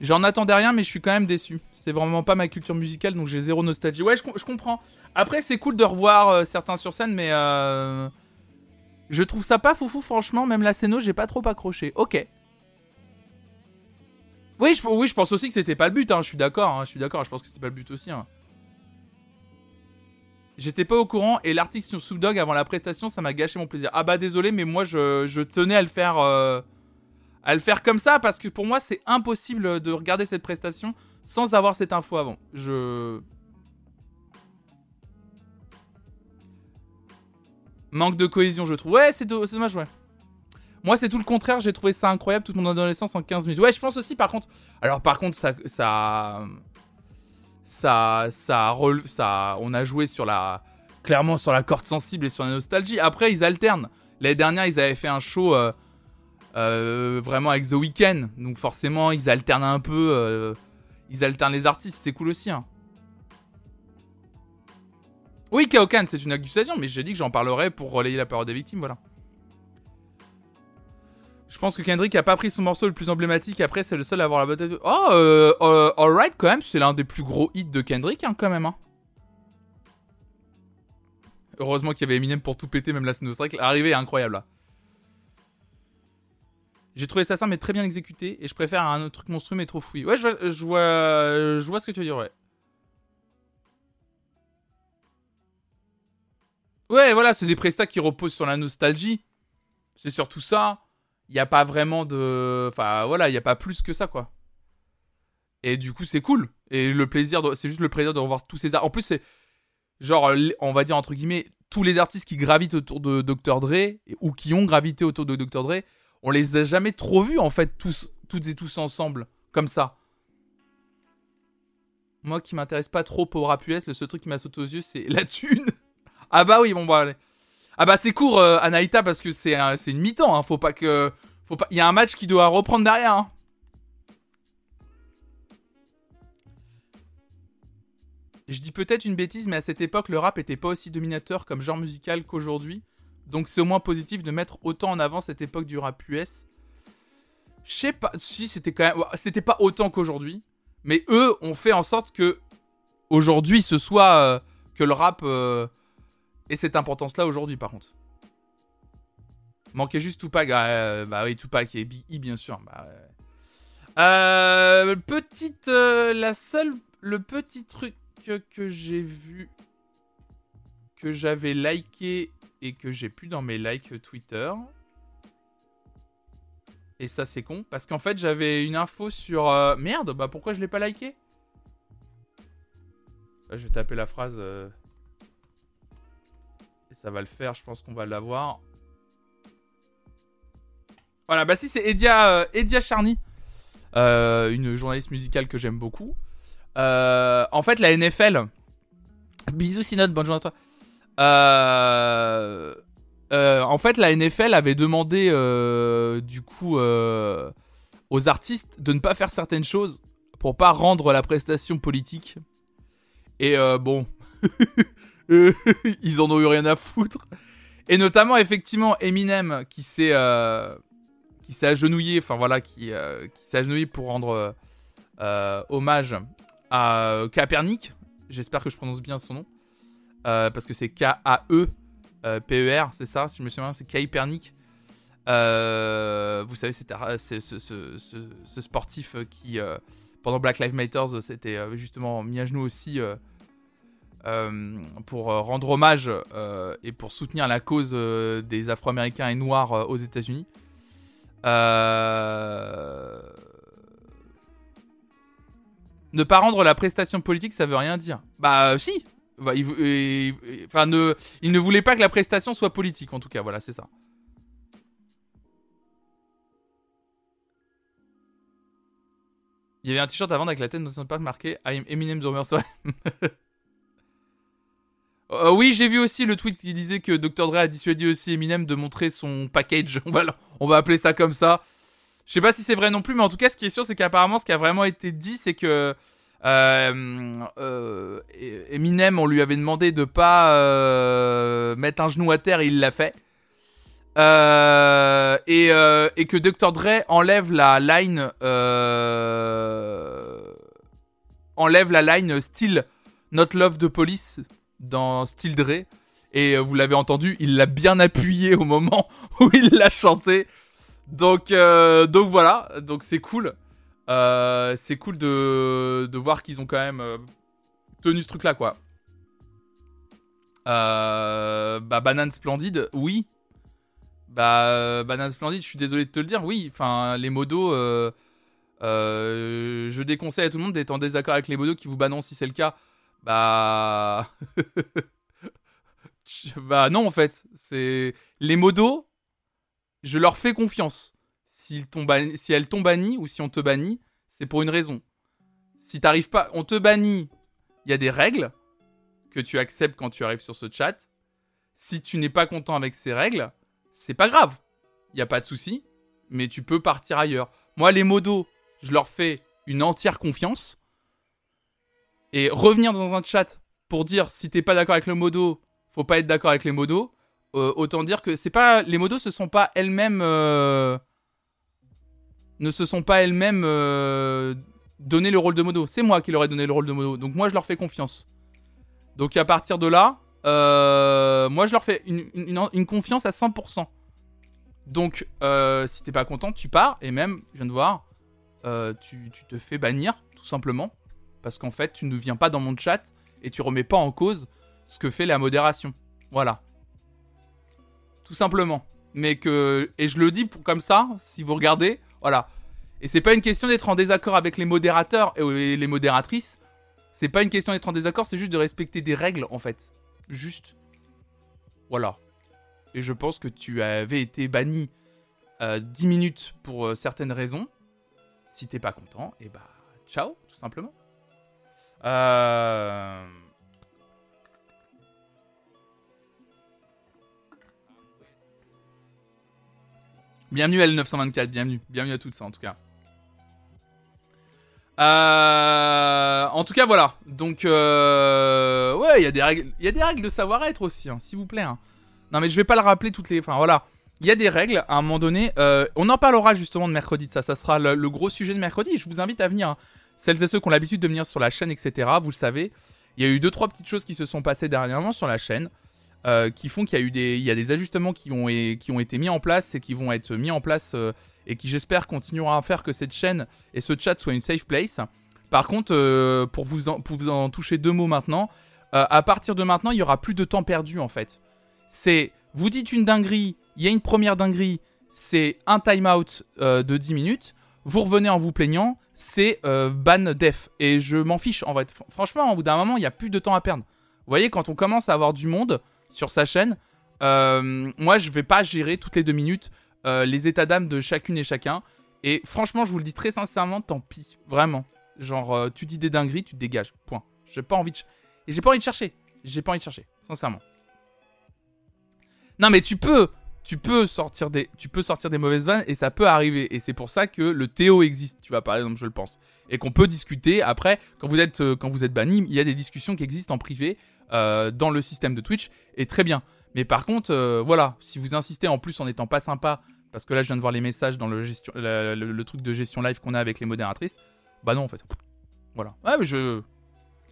Speaker 1: J'en attendais rien, mais je suis quand même déçu. C'est vraiment pas ma culture musicale, donc j'ai zéro nostalgie. Ouais, je, je comprends. Après, c'est cool de revoir certains sur scène, mais je trouve ça pas foufou, franchement. Même la scéno, j'ai pas trop accroché. Ok. Oui, je, oui, je pense aussi que c'était pas le but. hein, Je suis d'accord. hein, je suis d'accord. Je pense que c'était pas le but aussi. hein. J'étais pas au courant et l'article sur Snoop Dogg avant la prestation, ça m'a gâché mon plaisir. Ah bah désolé, mais moi je, tenais à le faire, euh, à le faire comme ça parce que pour moi c'est impossible de regarder cette prestation sans avoir cette info avant. Je manque de cohésion, je trouve. Ouais, c'est do- c'est dommage, ouais. Moi, c'est tout le contraire. J'ai trouvé ça incroyable toute mon adolescence en 15 minutes. Ouais, je pense aussi, par contre. Alors, par contre, ça, ça, ça, ça, ça, on a joué sur la, clairement sur la corde sensible et sur la nostalgie. Après, ils alternent. L'année dernière, ils avaient fait un show euh, euh, vraiment avec The Weeknd. Donc, forcément, ils alternent un peu. euh, ils alternent les artistes. C'est cool aussi. Hein. Oui, Kaokan, c'est une accusation, mais j'ai dit que j'en parlerai pour relayer la parole des victimes. Voilà. Je pense que Kendrick a pas pris son morceau le plus emblématique. Après, c'est le seul à avoir la bataille. de- Oh, euh, euh, alright, quand même, c'est l'un des plus gros hits de Kendrick, hein, quand même. hein. Heureusement qu'il y avait Eminem pour tout péter, même la Snowstrike. L'arrivée est incroyable là. J'ai trouvé ça simple mais très bien exécuté et je préfère un autre truc monstrueux mais trop fouillé. Ouais, je vois, je vois, je vois ce que tu veux dire, ouais. Ouais, voilà, c'est des prestats qui reposent sur la nostalgie. C'est surtout ça. Il n'y a pas vraiment de. Enfin, voilà, il n'y a pas plus que ça, quoi. Et du coup, c'est cool. Et le plaisir, c'est juste le plaisir de revoir tous ces arts. En plus, c'est genre, on va dire entre guillemets, tous les artistes qui gravitent autour de Dr. Dre, ou qui ont gravité autour de Dr. Dre, on les a jamais trop vus, en fait, tous, toutes et tous ensemble, comme ça. Moi qui m'intéresse pas trop au rap US, le seul truc qui m'a sauté aux yeux, c'est la thune. Ah bah oui, bon bah allez. Ah bah c'est court, euh, Anaïta, parce que c'est un- c'est une mi-temps, hein. faut pas que... Faut pas... Il y a un match qui doit reprendre derrière, hein. Je dis peut-être une bêtise, mais à cette époque, le rap était pas aussi dominateur comme genre musical qu'aujourd'hui. Donc c'est au moins positif de mettre autant en avant cette époque du rap US. Je sais pas, si c'était quand même, c'était pas autant qu'aujourd'hui, mais eux ont fait en sorte que aujourd'hui ce soit euh, que le rap euh, ait cette importance-là aujourd'hui, par contre. Manquait juste Tupac, ah, euh, bah oui Tupac et Big E bien sûr. Bah. Euh, petite, euh, la seule, le petit truc que, j'ai vu que j'avais liké et que j'ai plus dans mes likes Twitter. Et ça c'est con parce qu'en fait j'avais une info sur merde bah pourquoi je l'ai pas liké? Là, Je vais taper la phrase ça va le faire. Je pense qu'on va l'avoir. Voilà bah si c'est Edia euh, Charny, euh, une journaliste musicale que j'aime beaucoup. Euh, en fait la NFL. Bisous Synode, bonne journée à toi. En fait, la NFL avait demandé du coup aux artistes de ne pas faire certaines choses pour pas rendre la prestation politique. Et <laughs> <laughs> ils en ont eu rien à foutre. Et notamment, effectivement, Eminem qui s'est euh, qui s'est agenouillé, enfin voilà, qui, euh, s'est agenouillé pour rendre euh, hommage à Kaepernick. J'espère que je prononce bien son nom. Parce que c'est K-A-E euh, P-E-R, c'est ça, si je me souviens, c'est Kaepernick. Vous savez, c'était c'est ce, sportif qui, pendant Black Lives Matter, s'était euh, justement mis à genoux aussi euh, pour euh, rendre hommage euh, et pour soutenir la cause des Afro-Américains et Noirs aux États-Unis. Ne pas rendre la prestation politique, ça veut rien dire. Bah si. Bah, il, enfin, ne, il ne voulait pas que la prestation soit politique, en tout cas. Voilà, c'est ça. Il y avait un t-shirt vendre avec la tête dans son parc marqué I am Eminem the Rumor. <laughs> Euh, oui, j'ai vu aussi le tweet qui disait que Dr. Dre a dissuadé aussi Eminem de montrer son package. <laughs> On va, on va appeler ça comme ça. Je sais pas si c'est vrai non plus, mais en tout cas, ce qui est sûr, c'est qu'apparemment, ce qui a vraiment été dit, c'est que euh, euh, Eminem, on lui avait demandé de pas mettre un genou à terre et il l'a fait. Et, que Dr. Dre enlève la line enlève la line style Not Love de Police dans Still Dre. Et euh, vous l'avez entendu il l'a bien appuyé au moment <laughs> où il l'a chanté. Donc euh, donc voilà. Donc c'est cool. Euh, c'est cool de, voir qu'ils ont quand même tenu ce truc là quoi bah Banane Splendide oui. Bah, Banane Splendide, je suis désolé de te le dire, oui, enfin, les modos, je déconseille à tout le monde d'être en désaccord avec les modos qui vous balancent si c'est le cas. Bah. <laughs> bah, non, en fait. C'est. Les modos, je leur fais confiance. Si elles t'ont banni ou si on te bannit, c'est pour une raison. Si t'arrives pas. On te bannit, il y a des règles que tu acceptes quand tu arrives sur ce chat. Si tu n'es pas content avec ces règles, c'est pas grave. Il y a pas de souci, mais tu peux partir ailleurs. Moi, les modos, je leur fais une entière confiance. Et revenir dans un chat pour dire si t'es pas d'accord avec le modo, faut pas être d'accord avec les modos. euh, autant dire que c'est pas les modos, ce sont pas elles-mêmes. euh, ne se sont pas elles-mêmes euh, donné le rôle de modo. C'est moi qui leur ai donné le rôle de modo. Donc moi, je leur fais confiance. Donc à partir de là, euh, moi, je leur fais une, confiance à 100%. Donc, si t'es pas content, tu pars. Et même, je viens de voir, tu te fais bannir, tout simplement. Parce qu'en fait, tu ne viens pas dans mon chat et tu remets pas en cause ce que fait la modération. Voilà. Tout simplement. Mais que. Et je le dis pour, comme ça, si vous regardez, voilà. Et c'est pas une question d'être en désaccord avec les modérateurs et les modératrices. C'est pas une question d'être en désaccord, c'est juste de respecter des règles, en fait. Juste. Voilà. Et je pense que tu avais été banni euh, 10 minutes pour euh, certaines raisons. Si t'es pas content, et bah, ciao, tout simplement. Euh... Bienvenue L924, bienvenue. Bienvenue à toutes ça en tout cas. Euh, en tout cas, voilà. Donc, euh, ouais, il y a des règles, il y a des règles de savoir-être aussi, hein, s'il vous plaît. hein. Non, mais je vais pas le rappeler toutes les. Enfin, voilà. Il y a des règles à un moment donné. on en parlera justement de mercredi de ça. Ça sera le, le gros sujet de mercredi. Je vous invite à venir. hein. Celles et ceux qui ont l'habitude de venir sur la chaîne, etc. Vous le savez. Il y a eu deux trois petites choses qui se sont passées dernièrement sur la chaîne. euh, qui font qu'il y a eu des, il y a des ajustements qui ont, été mis en place et qui vont être mis en place euh, et qui j'espère continuera à faire que cette chaîne et ce chat soient une safe place. Par contre, euh, pour, vous en, toucher deux mots maintenant, à partir de maintenant, il y aura plus de temps perdu en fait. C'est, vous dites une dinguerie, il y a une première dinguerie, c'est un timeout de 10 minutes, vous revenez en vous plaignant, c'est euh, ban def. Et je m'en fiche en fait. Fr- Franchement, au bout d'un moment, il n'y a plus de temps à perdre. Vous voyez, quand on commence à avoir du monde sur sa chaîne, euh, moi je vais pas gérer toutes les deux minutes euh, les états d'âme de chacune et chacun. Et franchement, je vous le dis très sincèrement, tant pis. Vraiment. Genre, tu dis des dingueries, tu te dégages. Point. J'ai pas envie de. Et j'ai pas envie de chercher. J'ai pas envie de chercher. Sincèrement. Non, mais tu peux. Tu peux sortir des, tu peux sortir des mauvaises vannes et ça peut arriver. Et c'est pour ça que le Théo existe, tu vois, par exemple, je le pense. Et qu'on peut discuter. Après, quand vous êtes, euh, quand vous êtes banni, il y a des discussions qui existent en privé euh, dans le système de Twitch. Et très bien. Mais par contre, euh, voilà, si vous insistez en plus en n'étant pas sympa, parce que là je viens de voir les messages dans le, gestion, la- le, le truc de gestion live qu'on a avec les modératrices, bah non en fait. Voilà. Ouais, mais je.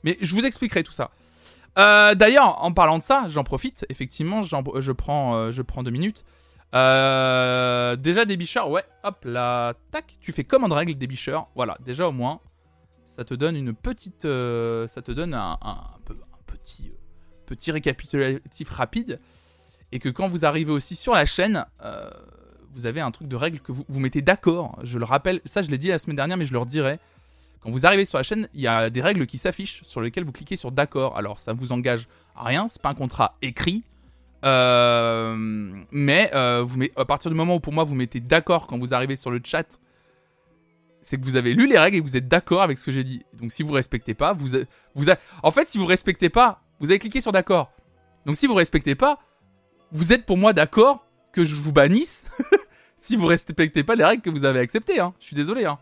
Speaker 1: Mais je vous expliquerai tout ça. Euh, D'ailleurs, en parlant de ça, j'en profite. Effectivement, j'en- je prends, euh, je prends deux minutes. Euh, déjà des bicheurs, ouais. Hop là, tac. Tu fais commande règle des bicheurs. Voilà. Déjà au moins, ça te donne une petite, ça te donne petit, récapitulatif rapide. Et que quand vous arrivez aussi sur la chaîne, vous avez un truc de règle que vous vous mettez d'accord. Je le rappelle, ça je l'ai dit la semaine dernière, mais je le redirai. Quand vous arrivez sur la chaîne, il y a des règles qui s'affichent sur lesquelles vous cliquez sur d'accord. Alors ça vous engage à rien, c'est pas un contrat écrit. Euh, mais euh, à partir du moment où pour moi vous mettez d'accord quand vous arrivez sur le chat, c'est que vous avez lu les règles et que vous êtes d'accord avec ce que j'ai dit. Donc si vous respectez pas, vous, vous a- en fait si vous respectez pas, vous avez cliqué sur d'accord. Donc si vous respectez pas, vous êtes pour moi d'accord que je vous bannisse <laughs> si vous respectez pas les règles que vous avez acceptées. Hein. Je suis désolé. Hein.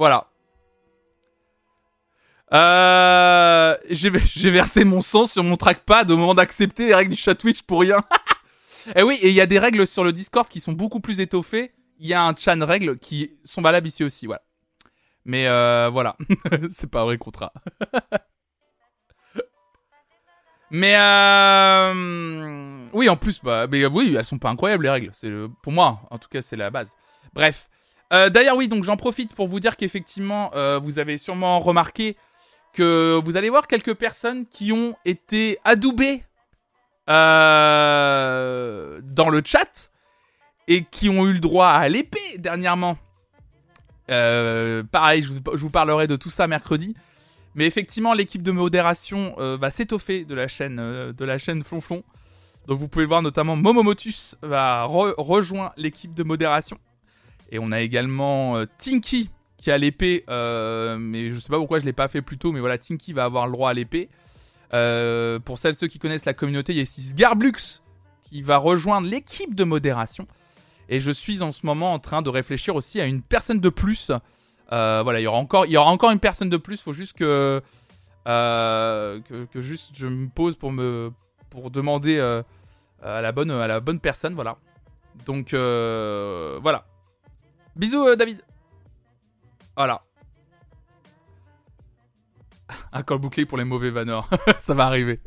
Speaker 1: Voilà. Euh, <laughs> j'ai versé mon sang sur mon trackpad au moment d'accepter les règles du chat Twitch pour rien. <laughs> et oui, et il y a des règles sur le Discord qui sont beaucoup plus étoffées. Il y a un chan règles qui sont valables ici aussi, voilà. Mais euh, voilà, <laughs> c'est pas un vrai contrat. mais euh, oui, en plus, bah, mais oui, elles sont pas incroyables les règles. C'est pour moi, en tout cas, c'est la base. Bref. Euh, D'ailleurs, oui, donc j'en profite pour vous dire qu'effectivement, euh, vous avez sûrement remarqué que vous allez voir quelques personnes qui ont été adoubées euh, dans le chat et qui ont eu le droit à l'épée dernièrement. Pareil, je vous, parlerai de tout ça mercredi. Mais effectivement, l'équipe de modération va s'étoffer de la chaîne de la chaîne Flonflon. Donc vous pouvez voir notamment Momomotus va re- rejoindre l'équipe de modération. Et on a également euh, Tinky qui a l'épée, euh, mais je sais pas pourquoi je l'ai pas fait plus tôt, mais voilà, Tinky va avoir le droit à l'épée. Euh, pour celles ceux qui connaissent la communauté, il y a ici Sgarblux qui va rejoindre l'équipe de modération. Et je suis en ce moment en train de réfléchir aussi à une personne de plus. Voilà, il y aura encore, il y aura encore une personne de plus. Faut juste que, que, juste je me pose pour me, pour demander à la bonne, à la bonne personne. Voilà. Donc voilà. Bisous, euh, David. Voilà. <laughs> Un col bouclé pour les mauvais vanneurs. <laughs> Ça va arriver.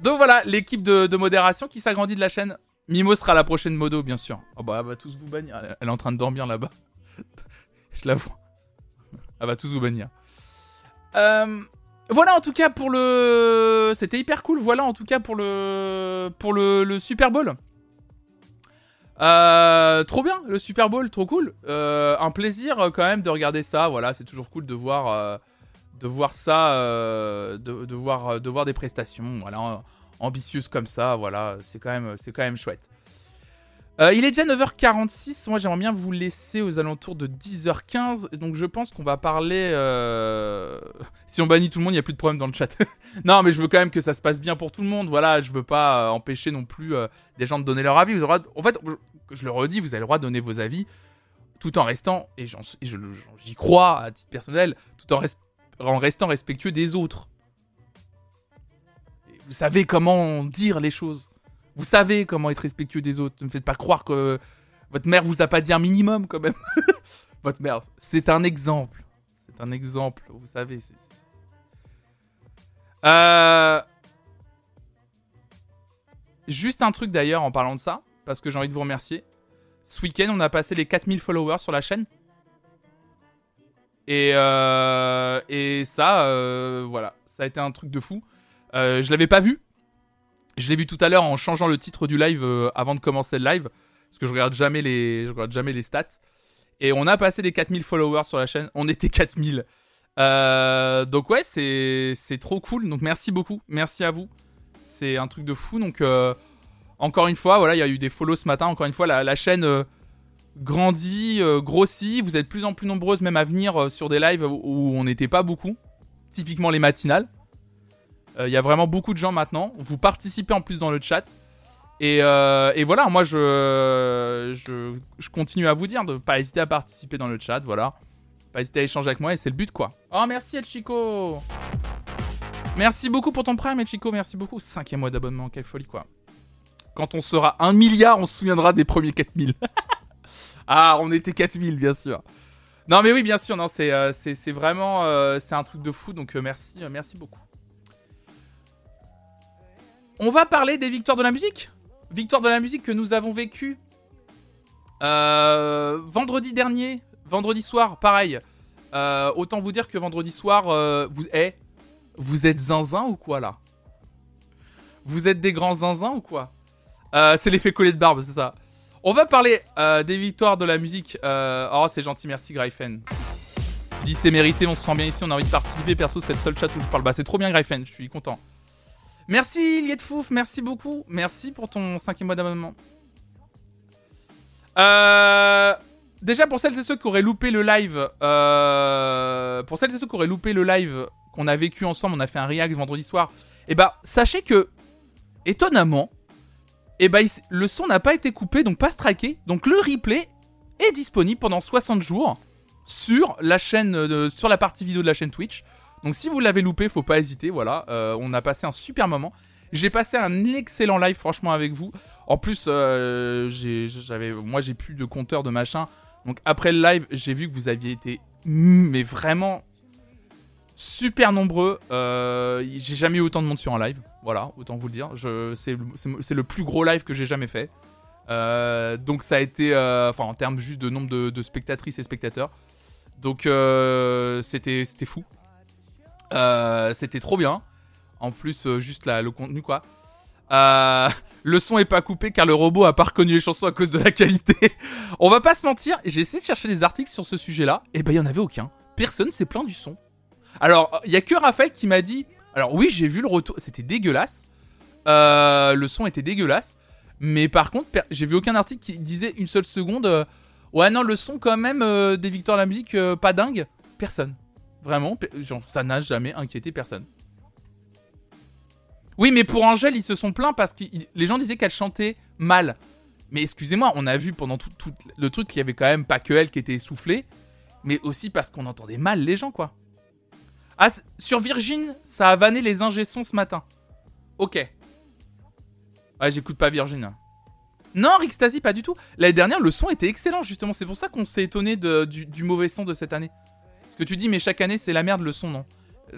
Speaker 1: Donc voilà, l'équipe de, modération qui s'agrandit de la chaîne. Mimo sera la prochaine modo, bien sûr. Oh bah, elle va tous vous bannir. Elle- est en train de dormir là-bas. <laughs> Je l'avoue. Elle va tous vous bannir. Euh, voilà en tout cas pour le. C'était hyper cool. Voilà en tout cas pour le pour le Super Bowl. Euh, trop bien le Super Bowl, trop cool. Euh, un plaisir euh, quand même de regarder ça. Voilà, c'est toujours cool de voir de voir ça, de, voir de voir des prestations. Voilà, ambitieuses comme ça. Voilà, c'est quand même c'est quand même chouette. Euh, il est déjà 9h46, moi j'aimerais bien vous laisser aux alentours de 10h15, donc je pense qu'on va parler... euh, Si on bannit tout le monde, il n'y a plus de problème dans le chat. <laughs> non mais je veux quand même que ça se passe bien pour tout le monde, voilà, je veux pas euh, empêcher non plus des gens de donner leur avis. Vous. En fait, je- le redis, vous avez le droit de donner vos avis, tout en restant, et j'y crois à titre personnel, tout en, res- en restant respectueux des autres. Vous savez comment dire les choses. Vous savez comment être respectueux des autres. Ne me faites pas croire que votre mère vous a pas dit un minimum quand même. <laughs> votre mère, c'est un exemple. C'est un exemple, vous savez. Euh... Juste un truc d'ailleurs en parlant de ça, parce que j'ai envie de vous remercier. Ce week-end, on a passé les 4000 followers sur la chaîne. Et, euh, et ça, euh, voilà, ça a été un truc de fou. Euh, je l'avais pas vu. Je l'ai vu tout à l'heure en changeant le titre du live euh, avant de commencer le live. Parce que je regarde jamais les, regarde jamais les stats. Et on a passé les 4000 followers sur la chaîne. On était 4000. Euh, donc ouais, c'est, trop cool. Donc merci beaucoup. Merci à vous. C'est un truc de fou. Donc euh, encore une fois, voilà, il y a eu des follow ce matin. Encore une fois, la, chaîne grandit, grossit. Vous êtes de plus en plus nombreuses même à venir sur des lives où, où on n'était pas beaucoup. Typiquement les matinales. Euh, Il y a vraiment beaucoup de gens maintenant. Vous participez en plus dans le chat. Et, euh, voilà, moi je, continue à vous dire de ne pas hésiter à participer dans le chat. Voilà. Pas hésiter à échanger avec moi et c'est le but quoi. Oh merci El Chico Merci beaucoup pour ton prime El Chico, merci beaucoup. Cinquième mois d'abonnement, quelle folie quoi. Quand on sera un milliard, on se souviendra des premiers 4000. <laughs> ah, on était 4000 bien sûr. Non mais oui bien sûr, non c'est euh, vraiment c'est un truc de fou donc merci merci beaucoup. On va parler des victoires de la musique. Victoire de la musique que nous avons vécues euh, vendredi dernier, vendredi soir, pareil. Euh, autant vous dire que vendredi soir, euh, vous, eh, vous êtes zinzin ou quoi là? Vous êtes des grands zinzins ou quoi? C'est l'effet collet de barbe, c'est ça. On va parler des victoires de la musique. Oh, c'est gentil, merci Gryphen. Je dis c'est mérité, on se sent bien ici, on a envie de participer. Perso, c'est le seul chat où je parle. Bah, c'est trop bien Gryphen, je suis content. Merci Liet Fouf, merci beaucoup. Merci pour ton cinquième mois d'abonnement. Euh, déjà pour celles et ceux qui auraient loupé le live, euh, pour celles et ceux qui auraient loupé le live qu'on a vécu ensemble, on a fait un react vendredi soir. Et bah sachez que étonnamment, et bah il s- le son n'a pas été coupé, donc pas striké. Donc le replay est disponible pendant 60 jours sur la chaîne, de- sur la partie vidéo de la chaîne Twitch. Donc si vous l'avez loupé, faut pas hésiter. Voilà, Euh, on a passé un super moment. J'ai passé un excellent live, franchement, avec vous. En plus, euh, moi, j'ai plus de compteur de machin. Donc après le live, j'ai vu que vous aviez été, mm, mais vraiment super nombreux. Euh, j'ai jamais eu autant de monde sur un live. Voilà, autant vous le dire. C'est, le- plus gros live que j'ai jamais fait. Donc ça a été, enfin en termes juste de nombre de, spectatrices et spectateurs. Donc c'était fou. Euh, c'était trop bien. En plus, euh, juste le contenu, quoi. Euh, <laughs> le son est pas coupé car le robot a pas reconnu les chansons à cause de la qualité. <laughs> On va pas se mentir, j'ai essayé de chercher des articles sur ce sujet-là, et ben il y en avait aucun. Personne s'est plaint du son. Alors, il y a que Raphaël qui m'a dit. Alors oui, j'ai vu le retour, c'était dégueulasse. Le son était dégueulasse. Mais par contre, j'ai vu aucun article qui disait une seule seconde. ouais, non, le son quand même des victoires de la musique, pas dingue. Personne. Vraiment, ça n'a jamais inquiété personne. Oui, mais pour Angèle, ils se sont plaints parce que les gens disaient qu'elle chantait mal. Mais excusez-moi, on a vu pendant tout, le truc qu'il y avait quand même pas que elle qui était essoufflée, mais aussi parce qu'on entendait mal les gens, quoi. Ah, sur Virgin, ça a vanné les ingé sons ce matin. Ok. Ouais, j'écoute pas Virgin. Non, Rick Stasi, pas du tout. L'année dernière, le son était excellent, justement. C'est pour ça qu'on s'est étonné du mauvais son de cette année. Parce que tu dis, mais chaque année, c'est la merde le son, non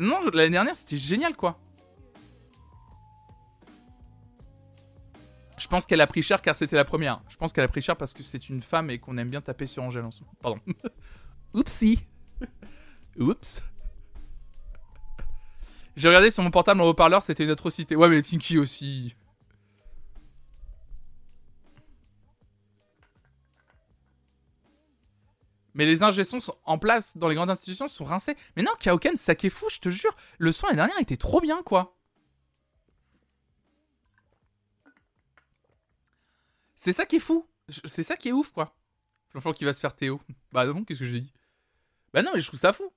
Speaker 1: Non, l'année dernière, c'était génial, quoi. Je pense qu'elle a pris cher car c'était la première. Je pense qu'elle a pris cher parce que c'est une femme et qu'on aime bien taper sur Angèle en ce moment. Pardon. <laughs> Oupsie. Oups. J'ai regardé sur mon portable en haut-parleur, c'était une atrocité. Ouais, mais Tinky aussi. Mais les sont en place dans les grandes institutions sont rincés. Mais non, Kaoken, ça qui est fou, je te jure. Le son l'année dernière était trop bien, quoi. C'est ça qui est fou. C'est ça qui est ouf, quoi. L'enfant qui va se faire Théo. Bah non, qu'est-ce que j'ai dit? Bah non, mais je trouve ça fou.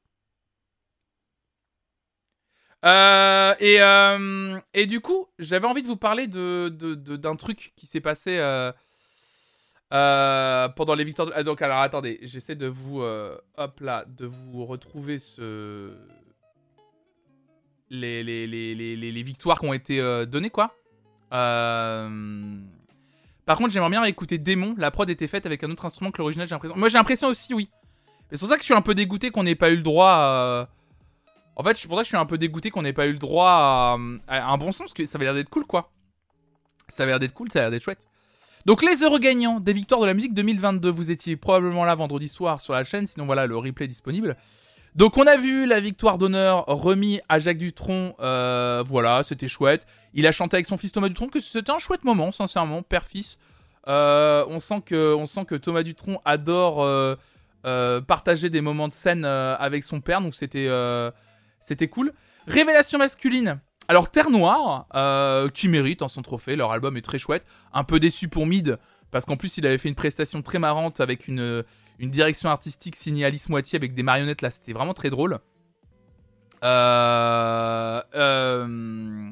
Speaker 1: Euh, et, euh, et du coup, j'avais envie de vous parler d'un truc qui s'est passé euh, euh, pendant les victoires. de- ah, donc, alors attendez, j'essaie de vous, euh, hop là, de vous retrouver ce les les, les, les, victoires qui ont été euh, données quoi. Par contre, j'aimerais bien écouter Démon. La prod était faite avec un autre instrument que l'original. J'ai l'impression. Moi, j'ai l'impression aussi, oui. C'est pour ça que je suis un peu dégoûté qu'on n'ait pas eu le droit. à- En fait, c'est pour ça que je suis un peu dégoûté qu'on n'ait pas eu le droit à, à un bon son, parce que ça avait l'air d'être cool, quoi. Ça avait l'air d'être cool, ça avait l'air d'être chouette. Donc, les heureux gagnants des victoires de la musique 2022. Vous étiez probablement là vendredi soir sur la chaîne, sinon voilà, le replay disponible. Donc, on a vu la victoire d'honneur remis à Jacques Dutronc. euh, voilà, c'était chouette. Il a chanté avec son fils Thomas Dutronc, que c'était un chouette moment, sincèrement, père-fils. Euh, on, sent que, on sent que Thomas Dutronc adore euh, partager des moments de scène avec son père, donc c'était c'était cool. Révélation masculine. Alors Terre Noire, euh, qui mérite hein, son trophée, leur album est très chouette. Un peu déçu pour Mid, parce qu'en plus il avait fait une prestation très marrante avec une, direction artistique signée Alice Moitié avec des marionnettes là, c'était vraiment très drôle. Euh, euh,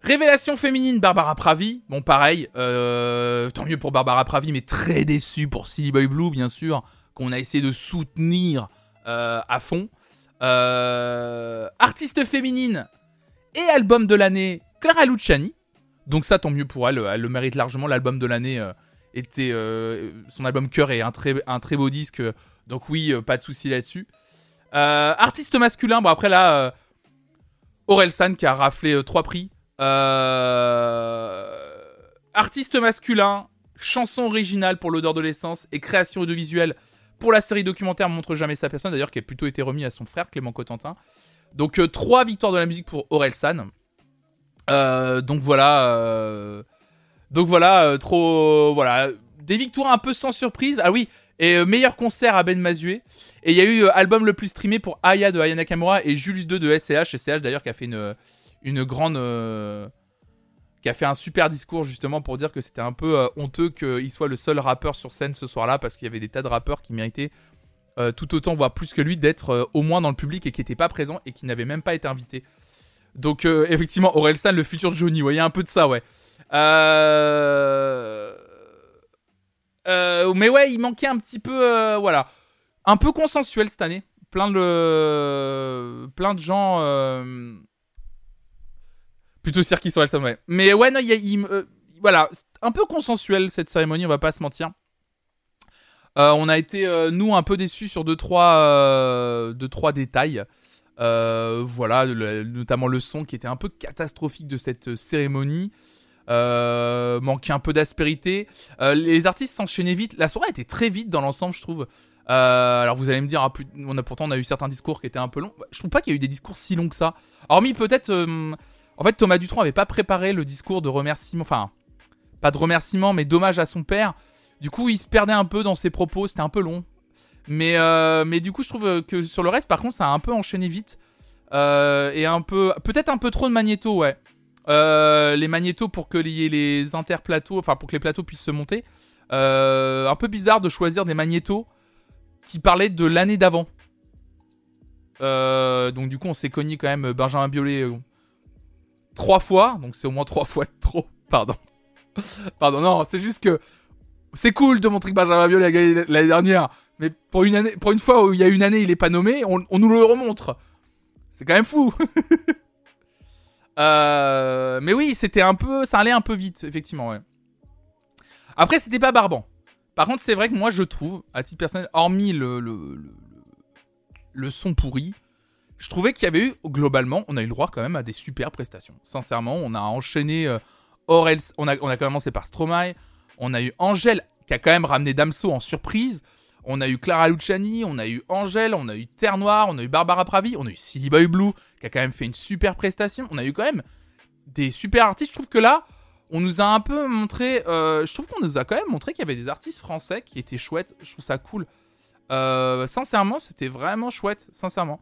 Speaker 1: Révélation féminine, Barbara Pravi. Bon, pareil, tant mieux pour Barbara Pravi, mais très déçu pour Silly Boy Blue, bien sûr, qu'on a essayé de soutenir à fond. Artiste féminine et album de l'année, Clara Luciani. Donc ça, tant mieux pour elle, elle le mérite largement. L'album de l'année euh, était... euh, son album Cœur est un très, beau disque, donc oui, euh, pas de souci là-dessus. Euh, artiste masculin, bon après là, euh, Aurel San qui a raflé euh, trois prix. Euh, artiste masculin, chanson originale pour l'odeur de l'essence et création audiovisuelle pour la série documentaire Montre jamais sa personne, d'ailleurs qui a plutôt été remis à son frère Clément Cotentin. Donc euh, trois victoires de la musique pour Aurel San. Euh, donc voilà, euh, donc voilà, euh, trop, voilà, des victoires un peu sans surprise. Ah oui, et euh, meilleur concert à Ben Mazué. Et il y a eu euh, album le plus streamé pour Aya de Aya Nakamura et Julius 2 de SCH. SCH d'ailleurs qui a fait une, une grande. euh, qui a fait un super discours justement pour dire que c'était un peu euh, honteux qu'il soit le seul rappeur sur scène ce soir-là parce qu'il y avait des tas de rappeurs qui méritaient euh, tout autant, voire plus que lui, d'être euh, au moins dans le public et qui n'étaient pas présents et qui n'avaient même pas été invités. Donc euh, effectivement, Orelsan, le futur Johnny, ouais, il un peu de ça, ouais. Euh... mais ouais, il manquait un petit peu, voilà, un peu consensuel cette année. Plein de, plein de gens. Plutôt Cirque Orelsan, ouais. Mais ouais, non, il y a, il- voilà, un peu consensuel cette cérémonie, on va pas se mentir. Euh, on a été, euh, nous, un peu déçus sur deux, trois, euh, deux, trois détails. Voilà, notamment le son qui était un peu catastrophique de cette cérémonie. Manquait un peu d'aspérité. Les artistes s'enchaînaient vite. La soirée était très vite dans l'ensemble, je trouve. Alors vous allez me dire, ah, on a, pourtant on a eu certains discours qui étaient un peu longs. Je trouve pas qu'il y a eu des discours si longs que ça. Hormis peut-être, en fait Thomas Dutronc avait pas préparé le discours de remerciement, enfin pas de remerciement, mais d'hommage à son père. Du coup, il se perdait un peu dans ses propos, c'était un peu long. Mais, euh, du coup, je trouve que sur le reste, par contre, ça a un peu enchaîné vite. Euh, et un peu. Peut-être un peu trop de magnéto, ouais. Euh, les magnétos pour que les, les interplateaux, enfin que les plateaux puissent se monter. Euh, un peu bizarre de choisir des magnétos qui parlaient de l'année d'avant. Euh, donc du coup, on s'est cogné quand même Benjamin Biolay euh, trois fois. Donc c'est au moins trois fois trop. Pardon. Pardon, non, c'est juste que c'est cool de montrer que Benjamin Biolay a gagné l'année dernière. Mais pour une, année, pour une fois où il y a une année, il est pas nommé, on, nous le remontre. C'est quand même fou. <laughs> Euh, mais oui, c'était un peu, ça allait un peu vite, effectivement, ouais. Après, c'était pas barbant. Par contre, c'est vrai que moi, je trouve, à titre personnel, hormis le, le, le, le son pourri, je trouvais qu'il y avait eu, globalement, on a eu le droit quand même à des super prestations. Sincèrement, on a enchaîné euh, Aurel, on a, on a commencé par Stromae, on a eu Angèle, qui a quand même ramené Damso en surprise, on a eu Clara Luciani, on a eu Angèle, on a eu Terre Noire, on a eu Barbara Pravi, on a eu Silly Boy Blue, qui a quand même fait une super prestation. On a eu quand même des super artistes. Je trouve que là, on nous a un peu montré. euh, je trouve qu'on nous a quand même montré qu'il y avait des artistes français qui étaient chouettes. Je trouve ça cool. Euh, sincèrement, c'était vraiment chouette. Sincèrement.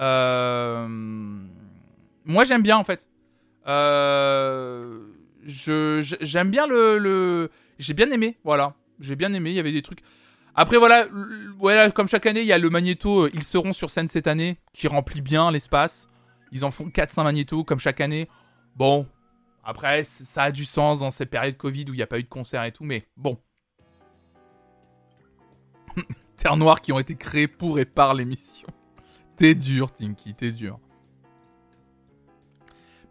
Speaker 1: Euh, moi, j'aime bien en fait. J'aime bien le- j'ai bien aimé. Voilà, j'ai bien aimé. Il y avait des trucs. Après voilà, voilà, comme chaque année, il y a le magnéto. euh, Ils seront sur scène cette année, qui remplit bien l'espace. Ils en font 4-5 magnétos comme chaque année. Bon, après, ça a du sens dans ces périodes Covid où il n'y a pas eu de concert et tout, mais bon. <laughs> Terre Noire qui ont été créés pour et par l'émission. T'es dur, Tinky, t'es dur.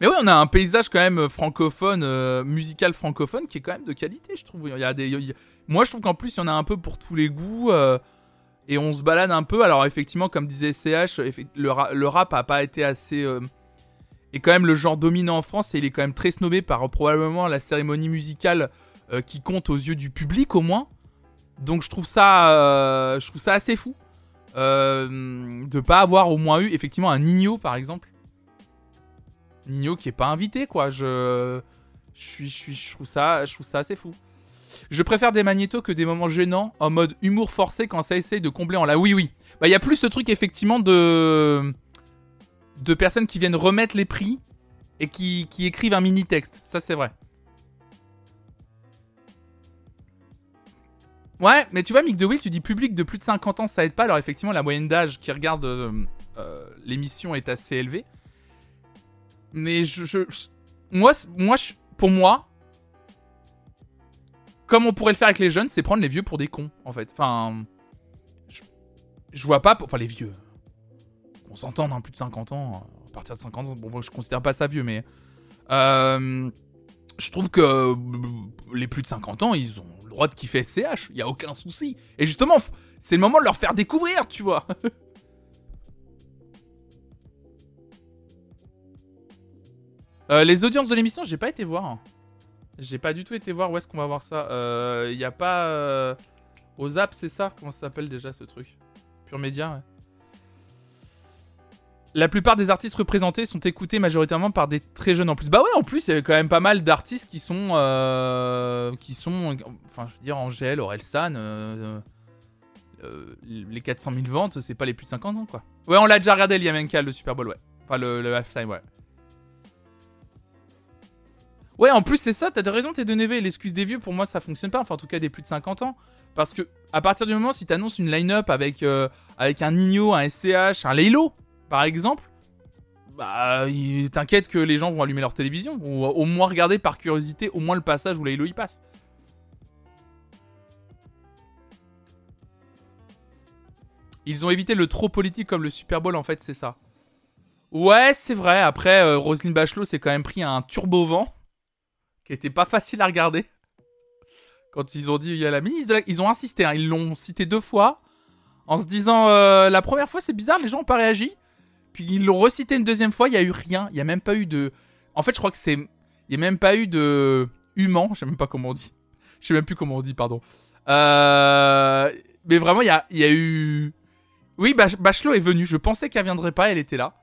Speaker 1: Mais oui, on a un paysage quand même francophone, euh, musical francophone, qui est quand même de qualité, je trouve. Moi, je trouve qu'en plus, il y en a un peu pour tous les goûts. euh, et on se balade un peu. Alors, effectivement, comme disait CH, le, ra- le rap a pas été assez. euh, est quand même le genre dominant en France et il est quand même très snobé par euh, probablement la cérémonie musicale euh, qui compte aux yeux du public au moins. Donc je trouve ça, euh, je trouve ça assez fou euh, de pas avoir au moins eu effectivement un Nino par exemple. Nino qui est pas invité quoi. Je, je suis, je trouve ça, je trouve ça assez fou. Je préfère des magnétos que des moments gênants en mode humour forcé quand ça essaye de combler en la. Oui oui. Bah il y a plus ce truc effectivement de de personnes qui viennent remettre les prix et qui, qui écrivent un mini texte. Ça, c'est vrai. Ouais, mais tu vois, Mick DeWick, tu dis public de plus de 50 ans, ça aide pas. Alors, effectivement, la moyenne d'âge qui regarde euh, euh, l'émission est assez élevée. Mais je. moi, moi pour moi, comme on pourrait le faire avec les jeunes, c'est prendre les vieux pour des cons, en fait. Enfin. Je, vois pas. Enfin, les vieux on s'entend, hein, plus de 50 ans, à partir de 50 ans, bon, je considère pas ça vieux, mais euh, je trouve que les plus de 50 ans, ils ont le droit de kiffer SCH, il y a aucun souci. Et justement, c'est le moment de leur faire découvrir, tu vois. <laughs> Euh, les audiences de l'émission, j'ai pas été voir. J'ai pas du tout été voir où est-ce qu'on va voir ça. Il y a pas euh, aux c'est ça Comment ça s'appelle déjà ce truc? Pure Média, ouais. La plupart des artistes représentés sont écoutés majoritairement par des très jeunes en plus. Bah ouais, en plus, il y avait quand même pas mal d'artistes qui sont. euh, qui sont. Enfin, je veux dire, Angèle, Orelsan. euh, euh, les 400 000 ventes, c'est pas les plus de 50 ans, quoi. Ouais, on l'a déjà regardé, Liamenka, le Super Bowl, ouais. Enfin, le, le halftime, ouais. Ouais, en plus, c'est ça, t'as raison, t'es de Neve. L'excuse des vieux, pour moi, ça fonctionne pas. Enfin, en tout cas, des plus de 50 ans. Parce que, à partir du moment, si t'annonces une line-up avec, euh, avec un Nino, un SCH, un Laylo, par exemple, bah, t'inquiète que les gens vont allumer leur télévision. Ou au moins regarder par curiosité, au moins le passage où Laylo y passe. Ils ont évité le trop politique comme le Super Bowl, en fait, c'est ça. Ouais, c'est vrai. Après, euh, Roselyne Bachelot s'est quand même pris un turbo vent qui était pas facile à regarder. Quand ils ont dit il y a la ministre. Ils ont insisté, hein, ils l'ont cité deux fois en se disant euh, la première fois c'est bizarre, les gens ont pas réagi. Puis ils l'ont recité une deuxième fois, il y a eu rien, il y a même pas eu de. En fait, je crois que c'est. Il y a même pas eu de. Human, je sais même pas comment on dit. Je sais même plus comment on dit, pardon. Euh... Mais vraiment, il y a, y a eu. Oui, Bach- Bachelot est venue. Je pensais qu'elle viendrait pas, elle était là.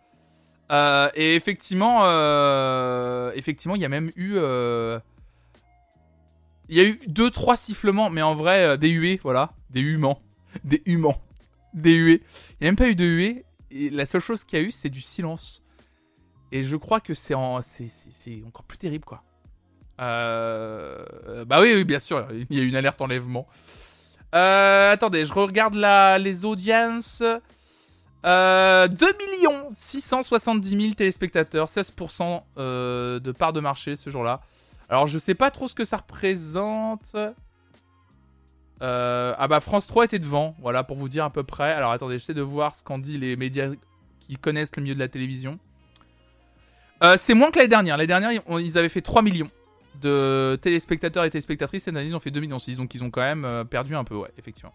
Speaker 1: Euh, et effectivement, euh, effectivement, il y a même eu, euh, il y a eu deux, trois sifflements, mais en vrai, des huées, voilà, des humans, <laughs> des humans, des huées. Il n'y a même pas eu de huées. Et la seule chose qu'il y a eu, c'est du silence. Et je crois que c'est en, c'est, c'est, c'est encore plus terrible, quoi. Bah oui, oui, bien sûr, il y a eu une alerte enlèvement. Attendez, je regarde la, les audiences. Euh, 2 670 000 téléspectateurs, 16% euh, de part de marché ce jour-là. Alors je sais pas trop ce que ça représente. Euh, ah bah France 3 était devant, voilà pour vous dire à peu près. Alors attendez, j'essaie de voir ce qu'en dit les médias qui connaissent le milieu de la télévision. Euh, c'est moins que l'année dernière. L'année dernière, ils- avaient fait 3 millions. de téléspectateurs et téléspectatrices cette année, ils ont fait 2 millions 6, donc ils ont quand même perdu un peu, ouais, effectivement.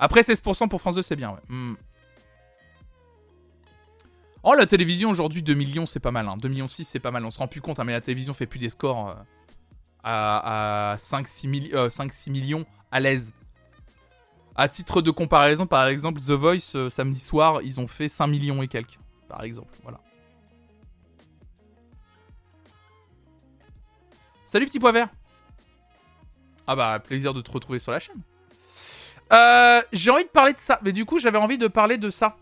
Speaker 1: Après 16% pour France 2, c'est bien, ouais. Hmm. Oh, la télévision aujourd'hui, 2 millions, c'est pas mal. Hein. 2 millions 6, c'est pas mal. On se rend plus compte, hein, mais la télévision fait plus des scores euh, à, à 5-6 euh, millions à l'aise. À titre de comparaison, par exemple, The Voice, euh, samedi soir, ils ont fait 5 millions et quelques, par exemple. Voilà. Salut petit pois vert. Ah bah, plaisir de te retrouver sur la chaîne. J'ai envie de parler de ça, mais du coup, j'avais envie de parler de ça.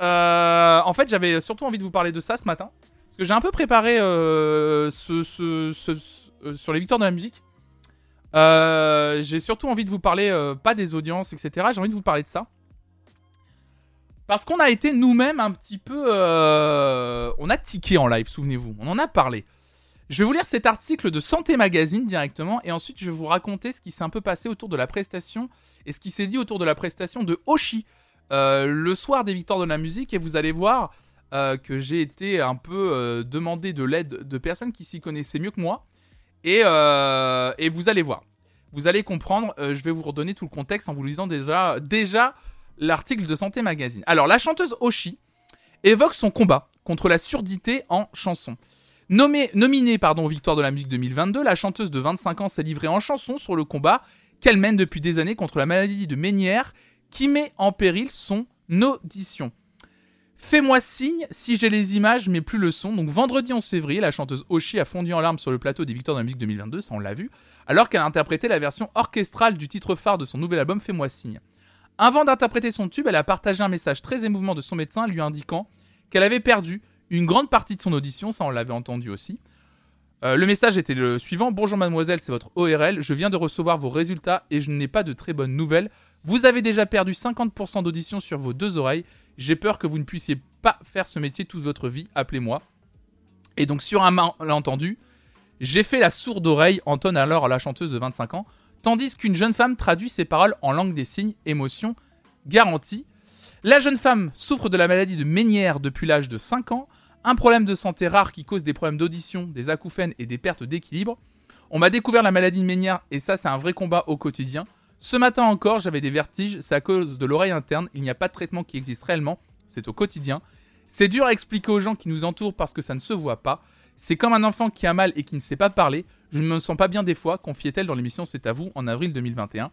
Speaker 1: Euh, en fait, j'avais surtout envie de vous parler de ça ce matin. Parce que j'ai un peu préparé euh, ce, euh, sur les victoires de la musique. J'ai surtout envie de vous parler, pas des audiences, etc. J'ai envie de vous parler de ça. Parce qu'on a été nous-mêmes un petit peu... on a tiqué en live, souvenez-vous. On en a parlé. Je vais vous lire cet article de Santé Magazine directement. Et ensuite, je vais vous raconter ce qui s'est un peu passé autour de la prestation. Et ce qui s'est dit autour de la prestation de Oshi. Euh, le soir des victoires de la musique. Et vous allez voir euh, que j'ai été un peu euh, demandé de l'aide de personnes qui s'y connaissaient mieux que moi. Et, et vous allez voir. Vous allez comprendre. je vais vous redonner tout le contexte en vous lisant déjà, déjà l'article de Santé Magazine. Alors, la chanteuse Oshi évoque son combat contre la surdité en chanson. Nominée pardon, aux Victoires de la musique 2022, la chanteuse de 25 ans s'est livrée en chanson sur le combat qu'elle mène depuis des années contre la maladie de Ménière qui met en péril son audition. Fais-moi signe si j'ai les images mais plus le son. Donc vendredi 11 février, la chanteuse Oshi a fondu en larmes sur le plateau des Victoires de la musique 2022, ça on l'a vu, alors qu'elle a interprété la version orchestrale du titre phare de son nouvel album Fais-moi signe. Avant d'interpréter son tube, elle a partagé un message très émouvant de son médecin lui indiquant qu'elle avait perdu une grande partie de son audition, ça on l'avait entendu aussi. Euh, le message était le suivant Bonjour mademoiselle, c'est votre ORL. Je viens de recevoir vos résultats et je n'ai pas de très bonnes nouvelles. Vous avez déjà perdu 50% d'audition sur vos deux oreilles. J'ai peur que vous ne puissiez pas faire ce métier toute votre vie. Appelez-moi. Et donc, sur un malentendu, j'ai fait la sourde oreille, entonne alors la chanteuse de 25 ans, tandis qu'une jeune femme traduit ses paroles en langue des signes, émotion garantie. La jeune femme souffre de la maladie de Ménière depuis l'âge de 5 ans, un problème de santé rare qui cause des problèmes d'audition, des acouphènes et des pertes d'équilibre. On m'a découvert la maladie de Ménière et ça c'est un vrai combat au quotidien. Ce matin encore, j'avais des vertiges, c'est à cause de l'oreille interne, il n'y a pas de traitement qui existe réellement, c'est au quotidien. C'est dur à expliquer aux gens qui nous entourent parce que ça ne se voit pas. C'est comme un enfant qui a mal et qui ne sait pas parler. Je ne me sens pas bien des fois, confiait-elle dans l'émission C'est à vous en avril 2021.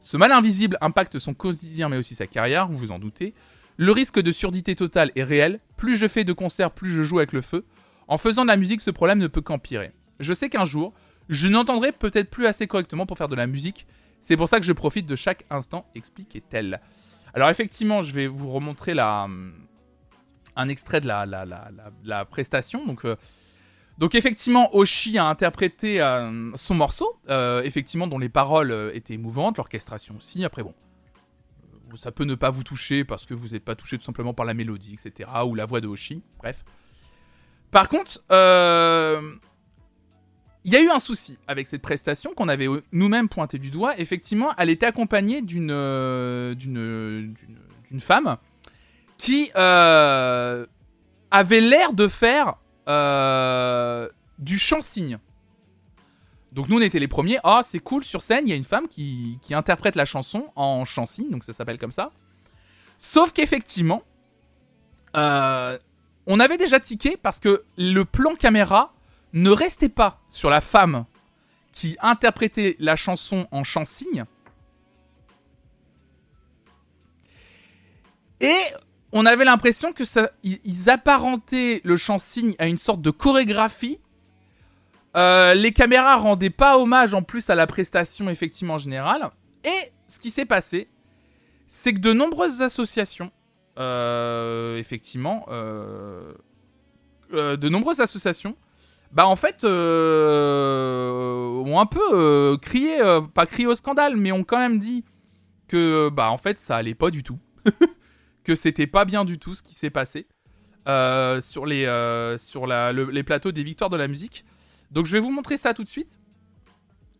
Speaker 1: Ce mal invisible impacte son quotidien mais aussi sa carrière, vous vous en doutez. Le risque de surdité totale est réel. Plus je fais de concerts, plus je joue avec le feu. En faisant de la musique, ce problème ne peut qu'empirer. Je sais qu'un jour, je n'entendrai peut-être plus assez correctement pour faire de la musique. C'est pour ça que je profite de chaque instant, expliquait-elle. Alors effectivement, je vais vous remontrer la, un extrait de la, prestation. Donc, euh, effectivement, Oshi a interprété euh, son morceau, euh, effectivement dont les paroles étaient émouvantes, l'orchestration aussi. Après bon, ça peut ne pas vous toucher parce que vous n'êtes pas touché tout simplement par la mélodie, etc. ou la voix de Oshi. Bref. Par contre, il y a eu un souci avec cette prestation qu'on avait euh, nous-mêmes pointé du doigt. Effectivement, elle était accompagnée d'une euh, femme qui euh, avait l'air de faire du chant-signe. Donc nous on était les premiers. Ah c'est cool sur scène, il y a une femme qui, qui interprète la chanson en chant-signe, donc ça s'appelle comme ça. Sauf qu'effectivement, on avait déjà tiqué parce que le plan caméra ne restait pas sur la femme qui interprétait la chanson en chant-signe. Et on avait l'impression que ça, ils, apparentaient le chant-signe à une sorte de chorégraphie. Euh, les caméras rendaient pas hommage en plus à la prestation effectivement générale. Et ce qui s'est passé, c'est que de nombreuses associations, euh, effectivement, euh, de nombreuses associations, bah en fait, euh, ont un peu euh, crié, euh, pas crié au scandale, mais ont quand même dit que bah en fait ça allait pas du tout, <laughs> que c'était pas bien du tout ce qui s'est passé euh, sur les sur les plateaux des victoires de la musique. Donc je vais vous montrer ça tout de suite.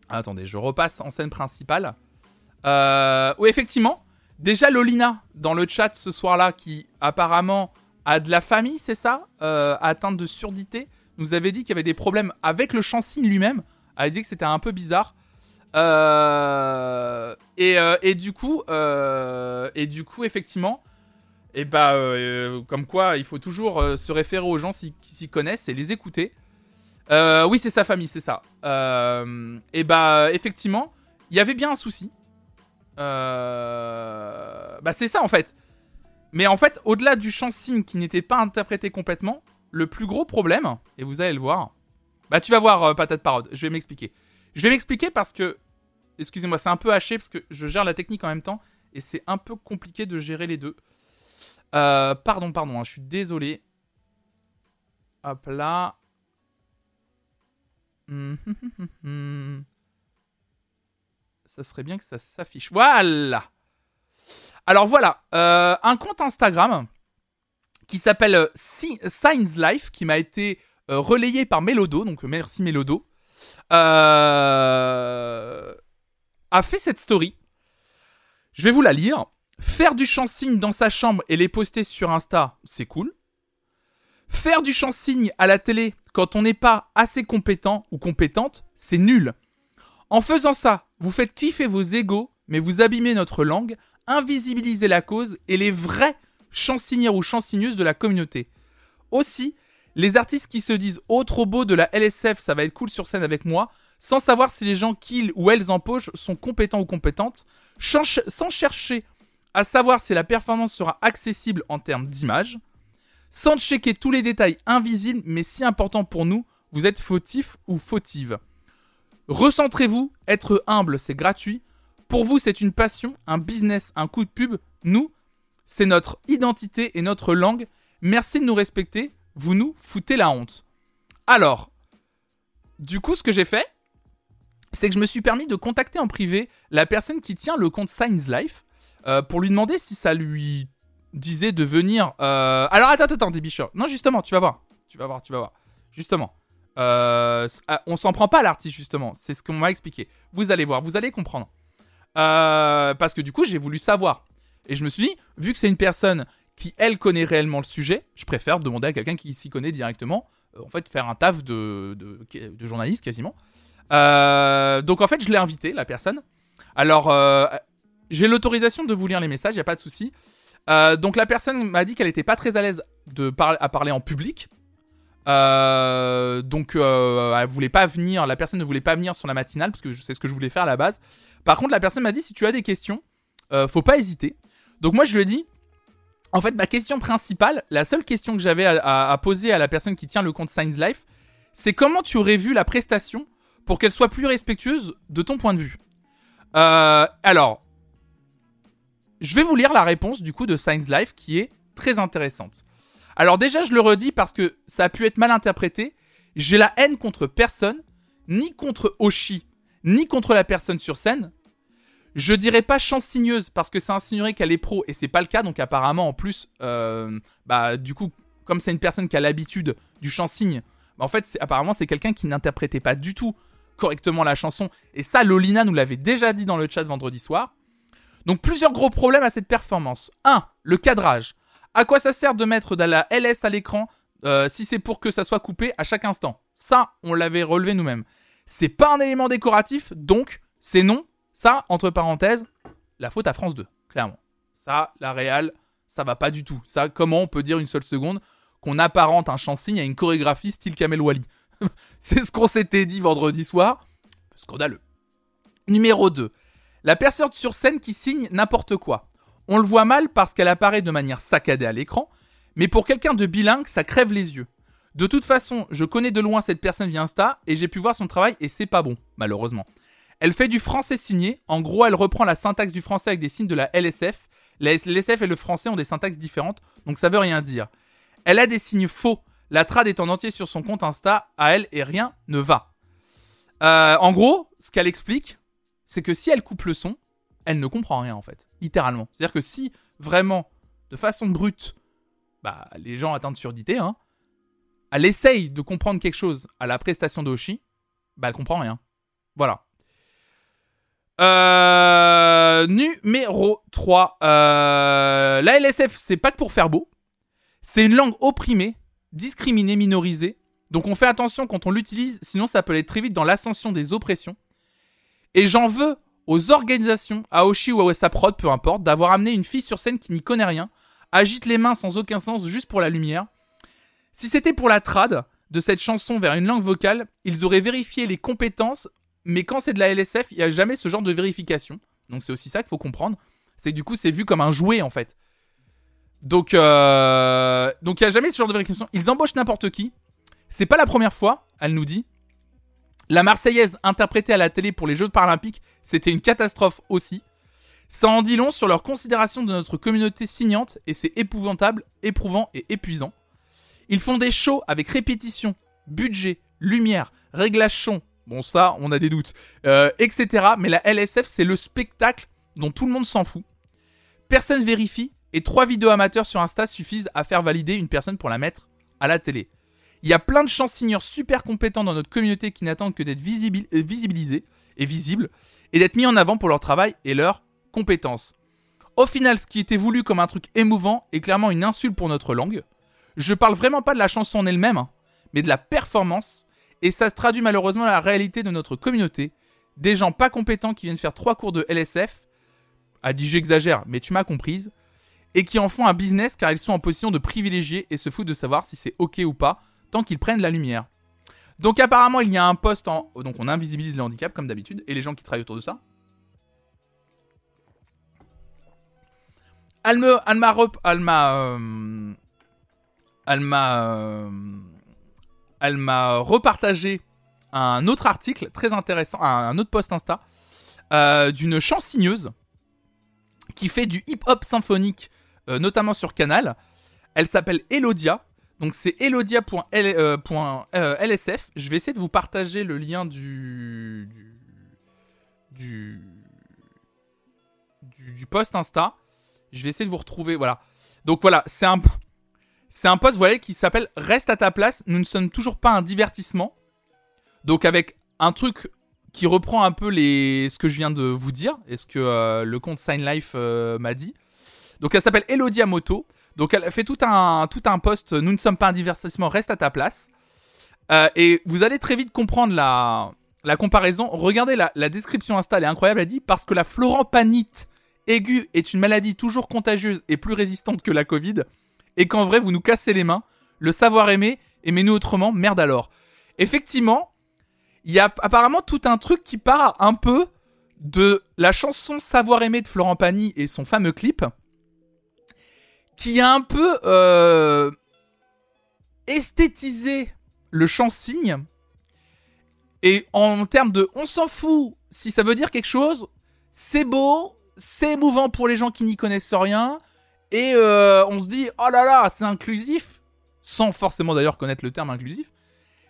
Speaker 1: Attendez, je repasse en scène principale. Oui, effectivement. Déjà, Lolina, dans le chat ce soir-là, qui apparemment a de la famille, c'est ça Atteinte de surdité, nous avait dit qu'il y avait des problèmes avec le chansigne lui-même. Elle dit que c'était un peu bizarre. Euh, et, euh, et du coup, euh, et du coup, effectivement, et bah, euh, comme quoi, il faut toujours se référer aux gens qui s'y connaissent et les écouter. Oui, c'est sa famille, c'est ça. Et bah, effectivement, il y avait bien un souci. Bah, c'est ça en fait. Mais en fait, au-delà du chant signe qui n'était pas interprété complètement, le plus gros problème, et vous allez le voir, bah tu vas voir, euh, patate parode, je vais m'expliquer. Je vais m'expliquer parce que, excusez-moi, c'est un peu haché parce que je gère la technique en même temps et c'est un peu compliqué de gérer les deux. Euh, pardon, pardon, hein, je suis désolé. Hop là. Hum, hum, hum. Ça serait bien que ça s'affiche. Voilà. Alors voilà, euh, un compte Instagram qui s'appelle euh, Si- Signs Life, qui m'a été euh, relayé par Melodo, donc euh, merci Melodo, a fait cette story. Je vais vous la lire. Faire du chant-signe dans sa chambre et les poster sur Insta, c'est cool. Faire du chant-signe à la télé quand on n'est pas assez compétent ou compétente, c'est nul. En faisant ça, vous faites kiffer vos égaux, mais vous abîmez notre langue, invisibilisez la cause et les vrais chansinières ou chansigneuses de la communauté. Aussi, les artistes qui se disent Oh trop beau de la LSF, ça va être cool sur scène avec moi, sans savoir si les gens qu'ils ou elles empochent sont compétents ou compétentes, sans chercher à savoir si la performance sera accessible en termes d'image, sans checker tous les détails invisibles mais si importants pour nous, vous êtes fautif ou fautive. Recentrez-vous, être humble, c'est gratuit. Pour vous, c'est une passion, un business, un coup de pub. Nous, c'est notre identité et notre langue. Merci de nous respecter. Vous nous foutez la honte. Alors, du coup, ce que j'ai fait, c'est que je me suis permis de contacter en privé la personne qui tient le compte Signs Life euh, pour lui demander si ça lui disait de venir. euh, Alors, attends, attends, attends. Non, justement, tu vas voir. Tu vas voir, tu vas voir. Justement. Euh, ah, on s'en prend pas à l'artiste, justement. C'est ce qu'on m'a expliqué. Vous allez voir, vous allez comprendre. Parce que du coup, j'ai voulu savoir. Et je me suis dit, vu que c'est une personne qui, elle, connaît réellement le sujet, je préfère demander à quelqu'un qui s'y connaît directement. euh, en fait, faire un taf de, journaliste quasiment. Euh, donc, en fait, je l'ai invité, la personne. Alors, euh, j'ai l'autorisation de vous lire les messages, il a pas de souci. Euh, donc, la personne m'a dit qu'elle était pas très à l'aise de à parler en public. Donc, elle voulait pas venir, la personne ne voulait pas venir sur la matinale parce que c'est ce que je voulais faire à la base. Par contre, la personne m'a dit si tu as des questions, faut pas hésiter. Donc, moi, je lui ai dit en fait, ma question principale, la seule question que j'avais à, poser à la personne qui tient le compte Science Life, c'est comment tu aurais vu la prestation pour qu'elle soit plus respectueuse de ton point de vue. Euh, alors, je vais vous lire la réponse du coup de Science Life qui est très intéressante. Alors déjà, je le redis parce que ça a pu être mal interprété. J'ai la haine contre personne, ni contre Oshi, ni contre la personne sur scène. Je dirais pas chansigneuse parce que ça insinuerait qu'elle est pro et c'est pas le cas. Donc apparemment, en plus, euh, bah du coup, comme c'est une personne qui a l'habitude du chansigne, bah, en fait, c'est- apparemment, c'est quelqu'un qui n'interprétait pas du tout correctement la chanson. Et ça, Lolina nous l'avait déjà dit dans le chat vendredi soir. Donc plusieurs gros problèmes à cette performance. 1. Le cadrage. À quoi ça sert de mettre de la LS à l'écran euh, si c'est pour que ça soit coupé à chaque instant? Ça, on l'avait relevé nous-mêmes. C'est pas un élément décoratif, donc c'est non. Ça, entre parenthèses, la faute à France 2, clairement. Ça, la Real, ça va pas du tout. Ça, comment on peut dire une seule seconde qu'on apparente un chansigne à une chorégraphie style Kamel Wally? <laughs> C'est ce qu'on s'était dit vendredi soir. Scandaleux. Numéro 2. La personne sur scène qui signe n'importe quoi. On le voit mal parce qu'elle apparaît de manière saccadée à l'écran, mais pour quelqu'un de bilingue, ça crève les yeux. De toute façon, je connais de loin cette personne via Insta et j'ai pu voir son travail et c'est pas bon, malheureusement. Elle fait du français signé, en gros elle reprend la syntaxe du français avec des signes de la LSF. La LSF et le français ont des syntaxes différentes, donc ça veut rien dire. Elle a des signes faux, la trad est en entier sur son compte Insta, à elle et rien ne va. Euh, en gros, ce qu'elle explique, c'est que si elle coupe le son, elle ne comprend rien en fait, littéralement. C'est-à-dire que si vraiment, de façon brute, bah, les gens atteints de surdité, hein, elle essaye de comprendre quelque chose à la prestation d'Oshi, bah elle comprend rien. Voilà. Euh, numéro 3. Euh, la LSF, c'est pas que pour faire beau. C'est une langue opprimée, discriminée, minorisée. Donc on fait attention quand on l'utilise, sinon ça peut aller très vite dans l'ascension des oppressions. Et j'en veux aux organisations, à Oshi ou à Wessa Prod, peu importe, d'avoir amené une fille sur scène qui n'y connaît rien, agite les mains sans aucun sens juste pour la lumière. Si c'était pour la trad de cette chanson vers une langue vocale, ils auraient vérifié les compétences, mais quand c'est de la LSF, il n'y a jamais ce genre de vérification. Donc c'est aussi ça qu'il faut comprendre. C'est que du coup, c'est vu comme un jouet en fait. Donc, euh... donc il n'y a jamais ce genre de vérification. Ils embauchent n'importe qui. C'est pas la première fois, elle nous dit. La Marseillaise interprétée à la télé pour les Jeux paralympiques, c'était une catastrophe aussi. Ça en dit long sur leur considération de notre communauté signante et c'est épouvantable, éprouvant et épuisant. Ils font des shows avec répétition, budget, lumière, réglage son, bon ça on a des doutes, euh, etc. Mais la LSF c'est le spectacle dont tout le monde s'en fout. Personne vérifie et trois vidéos amateurs sur Insta suffisent à faire valider une personne pour la mettre à la télé. Il y a plein de chansonneurs super compétents dans notre communauté qui n'attendent que d'être euh, visibilisés et visibles et d'être mis en avant pour leur travail et leurs compétences. Au final, ce qui était voulu comme un truc émouvant est clairement une insulte pour notre langue. Je parle vraiment pas de la chanson en elle-même, hein, mais de la performance, et ça se traduit malheureusement dans la réalité de notre communauté. Des gens pas compétents qui viennent faire trois cours de LSF, a dit j'exagère, mais tu m'as comprise, et qui en font un business car ils sont en position de privilégier et se foutent de savoir si c'est ok ou pas, tant qu'ils prennent la lumière. Donc apparemment il y a un poste en... Donc on invisibilise les handicaps comme d'habitude, et les gens qui travaillent autour de ça. Elle me, elle m'a, rep- elle m'a, repartagé un autre article très intéressant, un, autre post Insta euh, d'une chansigneuse qui fait du hip-hop symphonique, euh, notamment sur Canal. Elle s'appelle Elodia. Donc c'est elodia.lsf. euh, Je vais essayer de vous partager le lien du, du, du post Insta. Je vais essayer de vous retrouver. Voilà. Donc voilà, c'est un c'est un post, voyez, qui s'appelle Reste à ta place. Nous ne sommes toujours pas un divertissement. Donc avec un truc qui reprend un peu les ce que je viens de vous dire et ce que euh, le compte Sign Life euh, m'a dit. Donc elle s'appelle Elodia Moto. Donc elle fait tout un tout un post. Nous ne sommes pas un divertissement. Reste à ta place. Euh, et vous allez très vite comprendre la comparaison. Regardez la, description Insta, elle est incroyable. Elle dit parce que la florampanite aiguë est une maladie toujours contagieuse et plus résistante que la Covid, et qu'en vrai vous nous cassez les mains, le savoir aimer, aimez-nous autrement, merde alors. Effectivement, il y a apparemment tout un truc qui part un peu de la chanson Savoir aimer de Florent Pagny et son fameux clip, qui a un peu euh, esthétisé le chant-signe, et en termes de on s'en fout si ça veut dire quelque chose, c'est beau, c'est émouvant pour les gens qui n'y connaissent rien, et euh, on se dit oh là là, c'est inclusif, sans forcément d'ailleurs connaître le terme inclusif.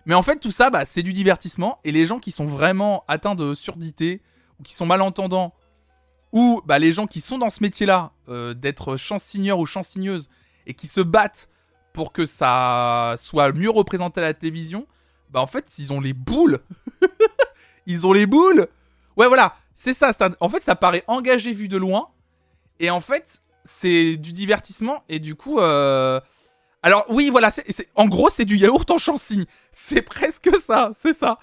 Speaker 1: Mais en fait, tout ça, bah, c'est du divertissement, et les gens qui sont vraiment atteints de surdité, ou qui sont malentendants, ou bah, les gens qui sont dans ce métier-là, euh, d'être chansigneur ou chansigneuse, et qui se battent pour que ça soit mieux représenté à la télévision, bah en fait, ils ont les boules. <laughs> ils ont les boules. Ouais, voilà, c'est ça. En fait, ça paraît engagé vu de loin. Et en fait, c'est du divertissement. Et du coup, euh... alors oui, voilà, c'est, en gros, c'est du yaourt en chansigne. C'est presque ça, c'est ça.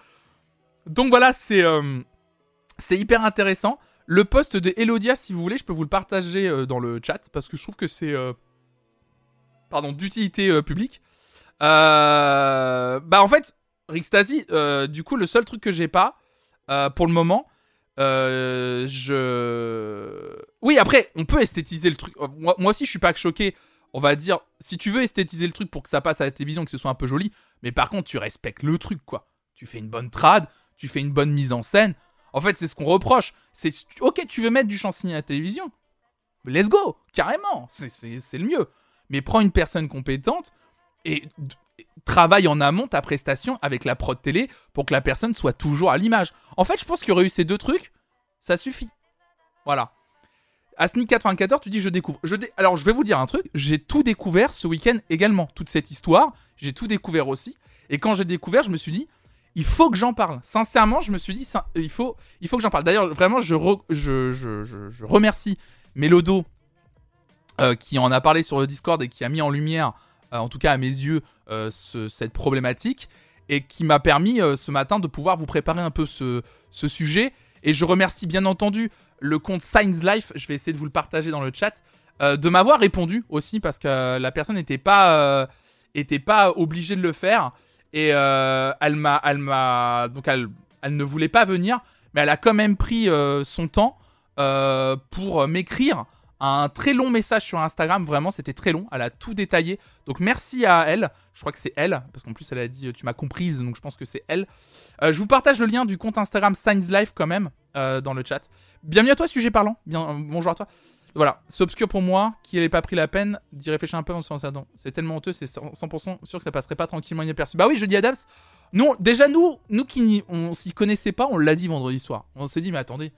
Speaker 1: Donc voilà, c'est euh, c'est hyper intéressant. Le post de Elodia, si vous voulez, je peux vous le partager euh, dans le chat parce que je trouve que c'est pardon d'utilité publique. Bah en fait, Rixtasy, euh, du coup, le seul truc que j'ai pas pour le moment, je. Oui, après, on peut esthétiser le truc. Euh, Moi, moi aussi, je suis pas choqué. On va dire, si tu veux esthétiser le truc pour que ça passe à la télévision, que ce soit un peu joli, mais par contre, tu respectes le truc, quoi. Tu fais une bonne trad, tu fais une bonne mise en scène. En fait, c'est ce qu'on reproche. C'est ok, tu veux mettre du chansigny à la télévision, let's go, carrément. C'est- le mieux. Mais prends une personne compétente et travaille en amont ta prestation avec la prod télé pour que la personne soit toujours à l'image. En fait, je pense qu'il y aurait eu ces deux trucs, ça suffit. Voilà. Asni94, tu dis je découvre. Alors, je vais vous dire un truc, j'ai tout découvert ce week-end également. Toute cette histoire, j'ai tout découvert aussi. Et quand j'ai découvert, je me suis dit, il faut que j'en parle. Sincèrement, je me suis dit, il faut, il faut que j'en parle. D'ailleurs, vraiment, je, re- je, je, je- je remercie Mélodo euh, qui en a parlé sur le Discord et qui a mis en lumière, euh, en tout cas à mes yeux, euh, ce- cette problématique. et qui m'a permis ce matin de pouvoir vous préparer un peu ce sujet. Et je remercie bien entendu le compte Science Life, je vais essayer de vous le partager dans le chat, euh, de m'avoir répondu aussi parce que la personne n'était pas, euh, pas obligée de le faire. Et euh, elle m'a, elle m'a, donc elle, elle ne voulait pas venir, mais elle a quand même pris euh, son temps euh, pour m'écrire un très long message sur Instagram. Vraiment, c'était très long. Elle a tout détaillé. Donc merci à elle. Je crois que c'est elle, parce qu'en plus elle a dit tu m'as comprise, donc je pense que c'est elle. Euh, je vous partage le lien du compte Instagram Science Life quand même euh, dans le chat. Bienvenue à toi, sujet parlant. Bien, euh, bonjour à toi. Voilà, c'est obscur pour moi, qui n'ait pas pris la peine d'y réfléchir un peu en se dedans. C'est tellement honteux, c'est 100% sûr que ça passerait pas tranquillement inaperçu. Bah oui, je dis Adams. Non, déjà nous, nous qui on s'y connaissait pas, on l'a dit vendredi soir. On s'est dit mais attendez,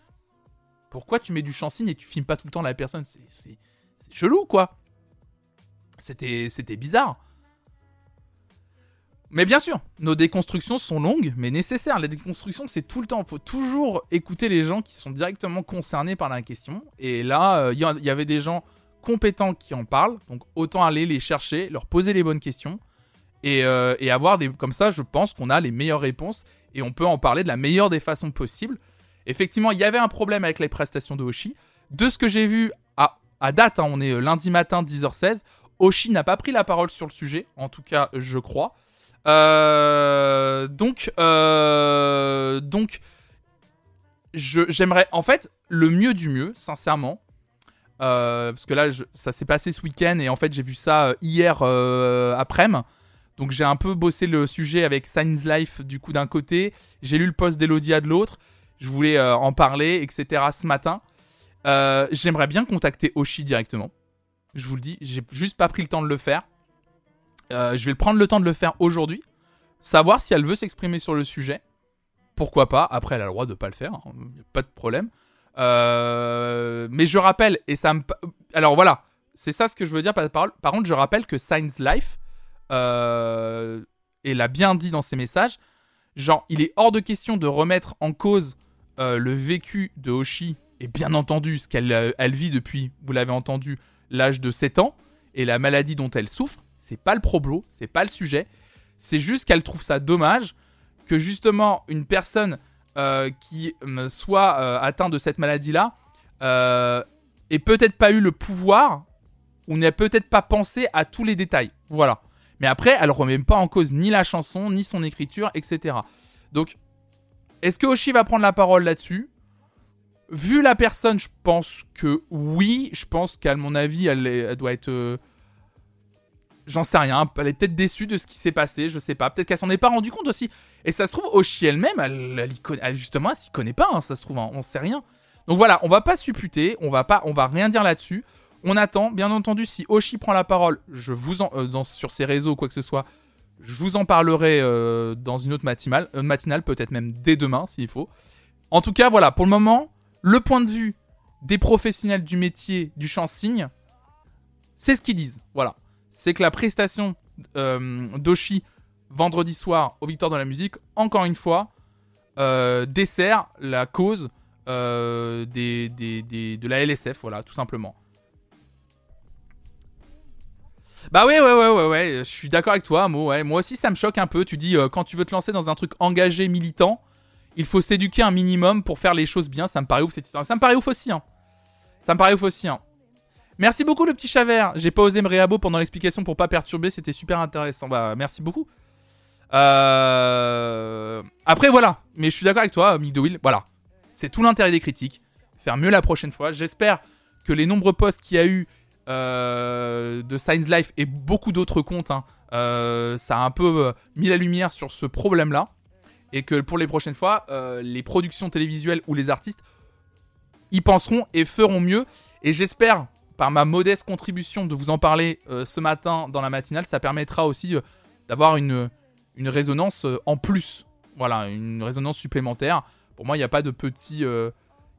Speaker 1: pourquoi tu mets du chansigne et tu filmes pas tout le temps la personne? C'est chelou quoi. C'était bizarre. Mais bien sûr, nos déconstructions sont longues, mais nécessaires. Les déconstructions, c'est tout le temps. Il faut toujours écouter les gens qui sont directement concernés par la question. Et là, euh, il il y avait des gens compétents qui en parlent. Donc autant aller les chercher, leur poser les bonnes questions. Et, euh, et avoir des... Comme ça, je pense qu'on a les meilleures réponses. Et on peut en parler de la meilleure des façons possibles. Effectivement, il y avait un problème avec les prestations de Hoshi. De ce que j'ai vu à, date, hein, on est euh, lundi matin 10h16. Hoshi n'a pas pris la parole sur le sujet. En tout cas, je crois. Euh, donc, euh, j'aimerais, en fait, le mieux du mieux, sincèrement, parce que là, ça s'est passé ce week-end et en fait, j'ai vu ça hier après-midi. Donc, j'ai un peu bossé le sujet avec Science Life du coup d'un côté, j'ai lu le post d'Elodia de l'autre. Je voulais euh, en parler, etc. Ce matin, Euh, j'aimerais bien contacter Oshi directement. Je vous le dis, j'ai juste pas pris le temps de le faire. Euh, je vais prendre le temps de le faire aujourd'hui. Savoir si elle veut s'exprimer sur le sujet. Pourquoi pas Après, elle a le droit de pas le faire. hein, pas de problème. Mais je rappelle, et ça me. Alors voilà, c'est ça ce que je veux dire par parole. Par contre, je rappelle que Science Life, et l'a bien dit dans ses messages, genre, il est hors de question de remettre en cause euh, le vécu de Hoshi, et bien entendu, ce qu'elle euh, vit depuis, vous l'avez entendu, l'âge de 7 ans, et la maladie dont elle souffre. C'est pas le problo, c'est pas le sujet. C'est juste qu'elle trouve ça dommage que justement une personne euh, qui soit atteinte de cette maladie-là ait peut-être pas eu le pouvoir ou n'ait peut-être pas pensé à tous les détails. Voilà. Mais après, elle remet pas en cause ni la chanson, ni son écriture, etc. Donc, est-ce que Oshi va prendre la parole là-dessus? Vu la personne, je pense que oui. Je pense qu'à mon avis, elle, doit être. euh, J'en sais rien. Elle est peut-être déçue de ce qui s'est passé. Je sais pas. Peut-être qu'elle s'en est pas rendu compte aussi. Et ça se trouve, Oshi elle-même, elle, elle, justement, elle s'y connaît pas. hein, ça se trouve, hein, on sait rien. Donc voilà, on va pas supputer. On va pas, on va rien dire là-dessus. On attend. Bien entendu, si Oshi prend la parole, je vous en, euh, sur ses réseaux quoi que ce soit, je vous en parlerai euh, dans une autre matinale, euh, matinale peut-être même dès demain s'il faut. En tout cas, voilà, pour le moment, le point de vue des professionnels du métier du chant signe, c'est ce qu'ils disent. Voilà. C'est que la prestation euh, d'Oshi vendredi soir aux Victoires de la musique, encore une fois, dessert la cause de la LSF, voilà, tout simplement. Bah ouais, ouais, ouais, ouais, ouais, je suis d'accord avec toi. Moi aussi, ça me choque un peu. Tu dis, euh, quand tu veux te lancer dans un truc engagé, militant, il faut s'éduquer un minimum pour faire les choses bien. Ça me paraît ouf cette histoire. Ça me paraît ouf aussi, hein. Ça me paraît ouf aussi, hein. Merci beaucoup, le petit Chavert. J'ai pas osé me réabo pendant l'explication pour pas perturber. C'était super intéressant. Bah, merci beaucoup. Euh... Après, voilà. Mais je suis d'accord avec toi, Will. Voilà. C'est tout l'intérêt des critiques. Faire mieux la prochaine fois. J'espère que les nombreux posts qu'il y a eu de Science Life et beaucoup d'autres comptes, hein, euh, ça a un peu euh, mis la lumière sur ce problème-là. Et que pour les prochaines fois, euh, les productions télévisuelles ou les artistes y penseront et feront mieux. Et j'espère, par ma modeste contribution, de vous en parler euh, ce matin dans la matinale, ça permettra aussi euh, d'avoir une, résonance euh, en plus. Voilà, une résonance supplémentaire. Pour moi, il n'y a pas de petit, euh,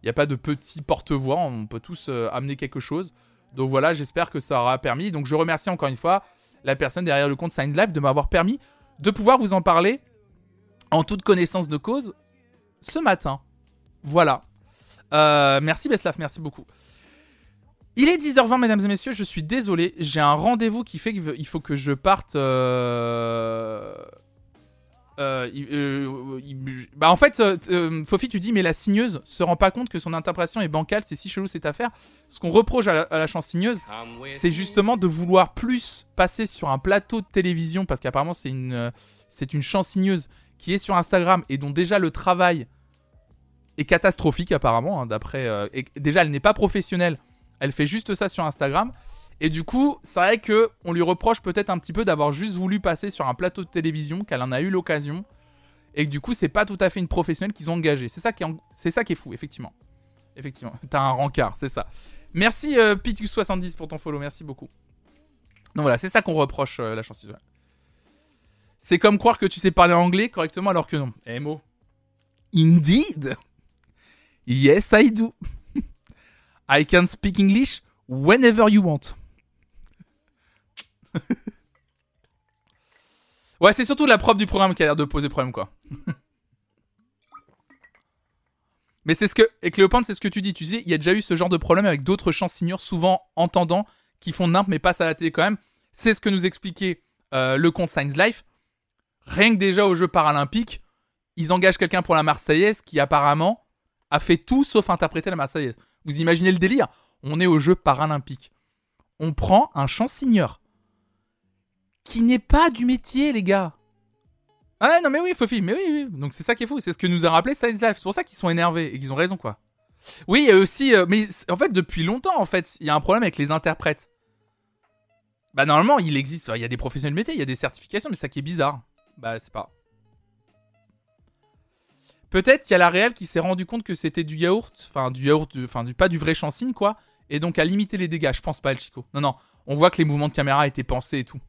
Speaker 1: il a pas de petit porte-voix. On peut tous euh, amener quelque chose. Donc voilà, j'espère que ça aura permis. Donc je remercie encore une fois la personne derrière le compte Signs Live de m'avoir permis de pouvoir vous en parler en toute connaissance de cause ce matin. Voilà. Euh, merci Beslav, merci beaucoup. Il est 10h20, mesdames et messieurs, je suis désolé, j'ai un rendez-vous qui fait qu'il faut que je parte euh, euh, il- euh, il- bah en fait, euh, euh, Fofi, tu dis, mais la signeuse se rend pas compte que son interprétation est bancale, c'est si chelou cette affaire. Ce qu'on reproche à la, à la chansigneuse, c'est justement de vouloir plus passer sur un plateau de télévision, parce qu'apparemment c'est une, c'est une chansigneuse qui est sur Instagram et dont déjà le travail est catastrophique apparemment, hein, d'après... déjà, elle n'est pas professionnelle, elle fait juste ça sur Instagram. Et du coup, c'est vrai que on lui reproche peut-être un petit peu d'avoir juste voulu passer sur un plateau de télévision, qu'elle en a eu l'occasion, et que du coup, c'est pas tout à fait une professionnelle qu'ils ont engagée. C'est ça qui est, en- c'est ça qui est fou, effectivement. Effectivement, <laughs> t'as un rencard, c'est ça. Merci euh, Pitus70 pour ton follow, merci beaucoup. Donc voilà, c'est ça qu'on reproche euh, la chanson. C'est comme croire que tu sais parler anglais correctement alors que non. Eh mo. Indeed. Yes, I do. <laughs> I can speak English whenever you want. <laughs> ouais, c'est surtout la preuve du programme qui a l'air de poser problème, quoi. <laughs> Mais c'est ce que. Et Cléopâtre, c'est ce que tu dis. Tu sais, il y a déjà eu ce genre de problème avec d'autres chansigneurs, souvent entendants, qui font nimp mais passent à la télé quand même. C'est ce que nous expliquait euh, le compte Science Life. Rien que déjà aux Jeux Paralympiques, ils engagent quelqu'un pour la Marseillaise qui apparemment a fait tout sauf interpréter la Marseillaise. Vous imaginez le délire? On est aux Jeux Paralympiques. On prend un chansonneur qui n'est pas du métier, les gars. Ah non mais oui, Fofi, mais oui, oui. Donc c'est ça qui est fou, c'est ce que nous a rappelé Science Life. C'est pour ça qu'ils sont énervés et qu'ils ont raison, quoi. Oui, il y a aussi, euh, mais en fait depuis longtemps, en fait, il y a un problème avec les interprètes. Bah normalement, il existe, il y a des professionnels de métier, il y a des certifications, mais ça qui est bizarre. Bah c'est pas. Peut-être il y a la réelle qui s'est rendu compte que c'était du yaourt, enfin du yaourt, enfin du pas du vrai chansine quoi, et donc à limiter les dégâts. Je pense pas, El Chico. Non non, on voit que les mouvements de caméra étaient pensés et tout.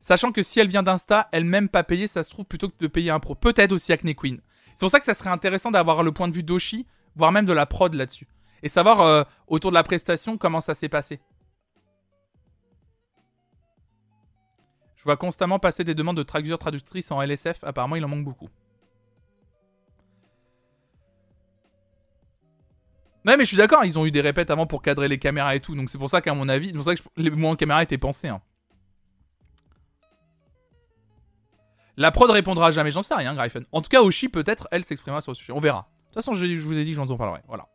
Speaker 1: Sachant que si elle vient d'Insta, elle-même pas payée, ça se trouve plutôt que de payer un pro. Peut-être aussi Acne Queen. C'est pour ça que ça serait intéressant d'avoir le point de vue d'Oshi, voire même de la prod là-dessus. Et savoir euh, autour de la prestation comment ça s'est passé. Je vois constamment passer des demandes de traducteurs traductrices en LSF. Apparemment, il en manque beaucoup. Ouais, mais je suis d'accord, ils ont eu des répètes avant pour cadrer les caméras et tout. Donc c'est pour ça qu'à mon avis, c'est pour que les mouvements de caméra étaient pensés. hein. La prod répondra jamais, j'en sais rien, Gryphon. En tout cas, Oshi, peut-être, elle s'exprimera sur le sujet. On verra. De toute façon, je, vous ai dit que j'en en parlerai. Voilà.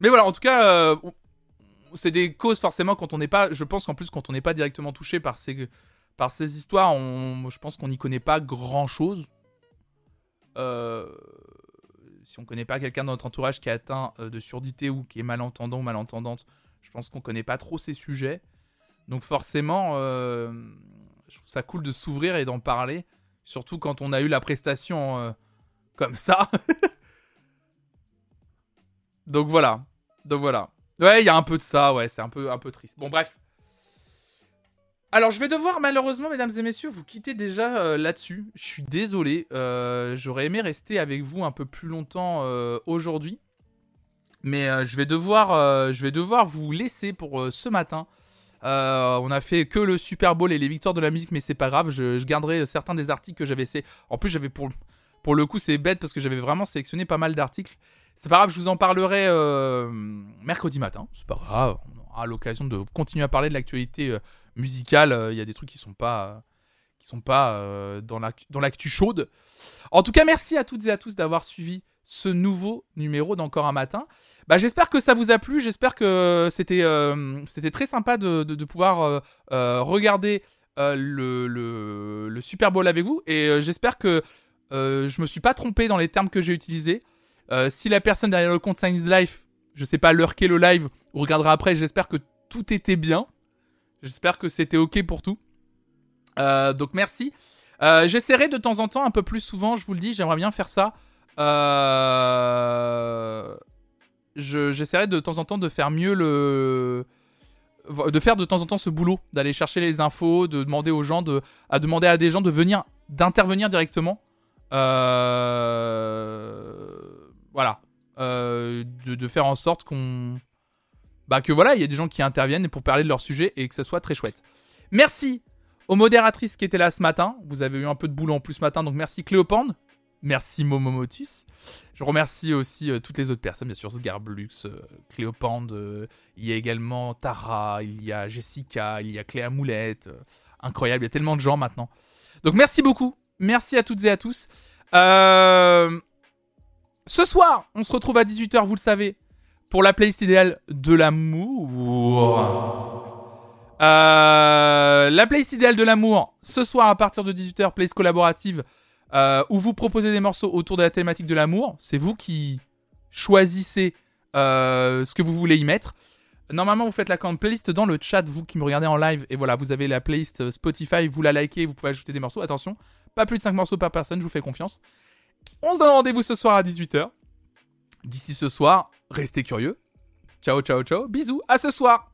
Speaker 1: Mais voilà, en tout cas, euh, c'est des causes forcément quand on n'est pas. Je pense qu'en plus, quand on n'est pas directement touché par ces, par ces histoires, je pense qu'on n'y connaît pas grand chose. si on connaît pas quelqu'un dans notre entourage qui est atteint euh, de surdité ou qui est malentendant ou malentendante, je pense qu'on connaît pas trop ces sujets. Donc forcément, euh, je trouve ça cool de s'ouvrir et d'en parler, surtout quand on a eu la prestation euh, comme ça. <laughs> Donc voilà. Donc voilà. Ouais, il y a un peu de ça, ouais, c'est un peu, un peu triste. Bon, bref. Alors, je vais devoir, malheureusement, mesdames et messieurs, vous quitter déjà euh, là-dessus. Je suis désolé. euh, J'aurais aimé rester avec vous un peu plus longtemps aujourd'hui. Mais je, vais devoir, je vais devoir vous laisser pour ce matin. Euh, on a fait que le Super Bowl et les victoires de la musique, mais c'est pas grave. Je, garderai certains des articles que j'avais essayé. En plus, j'avais pour, pour le coup, c'est bête parce que j'avais vraiment sélectionné pas mal d'articles. C'est pas grave, je vous en parlerai euh, mercredi matin. C'est pas grave, on aura l'occasion de continuer à parler de l'actualité euh, musicale. Il y a des trucs qui sont pas, qui sont pas dans l'actu chaude. En tout cas, merci à toutes et à tous d'avoir suivi ce nouveau numéro d'Encore un matin. Bah, j'espère que ça vous a plu. J'espère que c'était euh, c'était très sympa de, de- pouvoir euh, euh, regarder le, le, Super Bowl avec vous. Et j'espère que je me suis pas trompé dans les termes que j'ai utilisés. Si la personne derrière le compte Science Life, je sais pas l'heure qu'est le live, ou regardera après, j'espère que tout était bien. J'espère que c'était ok pour tout. Donc merci. J'essaierai de temps en temps, un peu plus souvent, je vous le dis, j'aimerais bien faire ça. Euh... je- J'essaierai de temps en temps de faire mieux le. De faire de temps en temps ce boulot, d'aller chercher les infos, de demander aux gens, de, à demander à des gens de venir, d'intervenir directement. Euh... Voilà. Euh, de, de faire en sorte qu'on. Bah que voilà, il y a des gens qui interviennent pour parler de leur sujet et que ça soit très chouette. Merci aux modératrices qui étaient là ce matin. Vous avez eu un peu de boulot en plus ce matin, donc merci Cléopande. Merci Momomotus. Je remercie aussi euh, toutes les autres personnes, bien sûr, Sgarblux, euh, Cléopande. euh, il y a également Tara, il y a Jessica, il y a Cléa Moulette, incroyable. Il y a tellement de gens maintenant. Donc merci beaucoup. Merci à toutes et à tous. Ce soir, on se retrouve à 18h, vous le savez, pour la playlist idéale de l'amour. La playlist idéale de l'amour, ce soir à partir de 18h, playlist collaborative, euh, où vous proposez des morceaux autour de la thématique de l'amour. C'est vous qui choisissez euh, ce que vous voulez y mettre. Normalement, vous faites la commande playlist dans le chat, vous qui me regardez en live. Et voilà, vous avez la playlist Spotify, vous la likez, vous pouvez ajouter des morceaux. Attention, pas plus de 5 morceaux par personne, je vous fais confiance. On se donne rendez-vous ce soir à 18h. D'ici ce soir, restez curieux. Ciao, ciao, ciao. Bisous, à ce soir.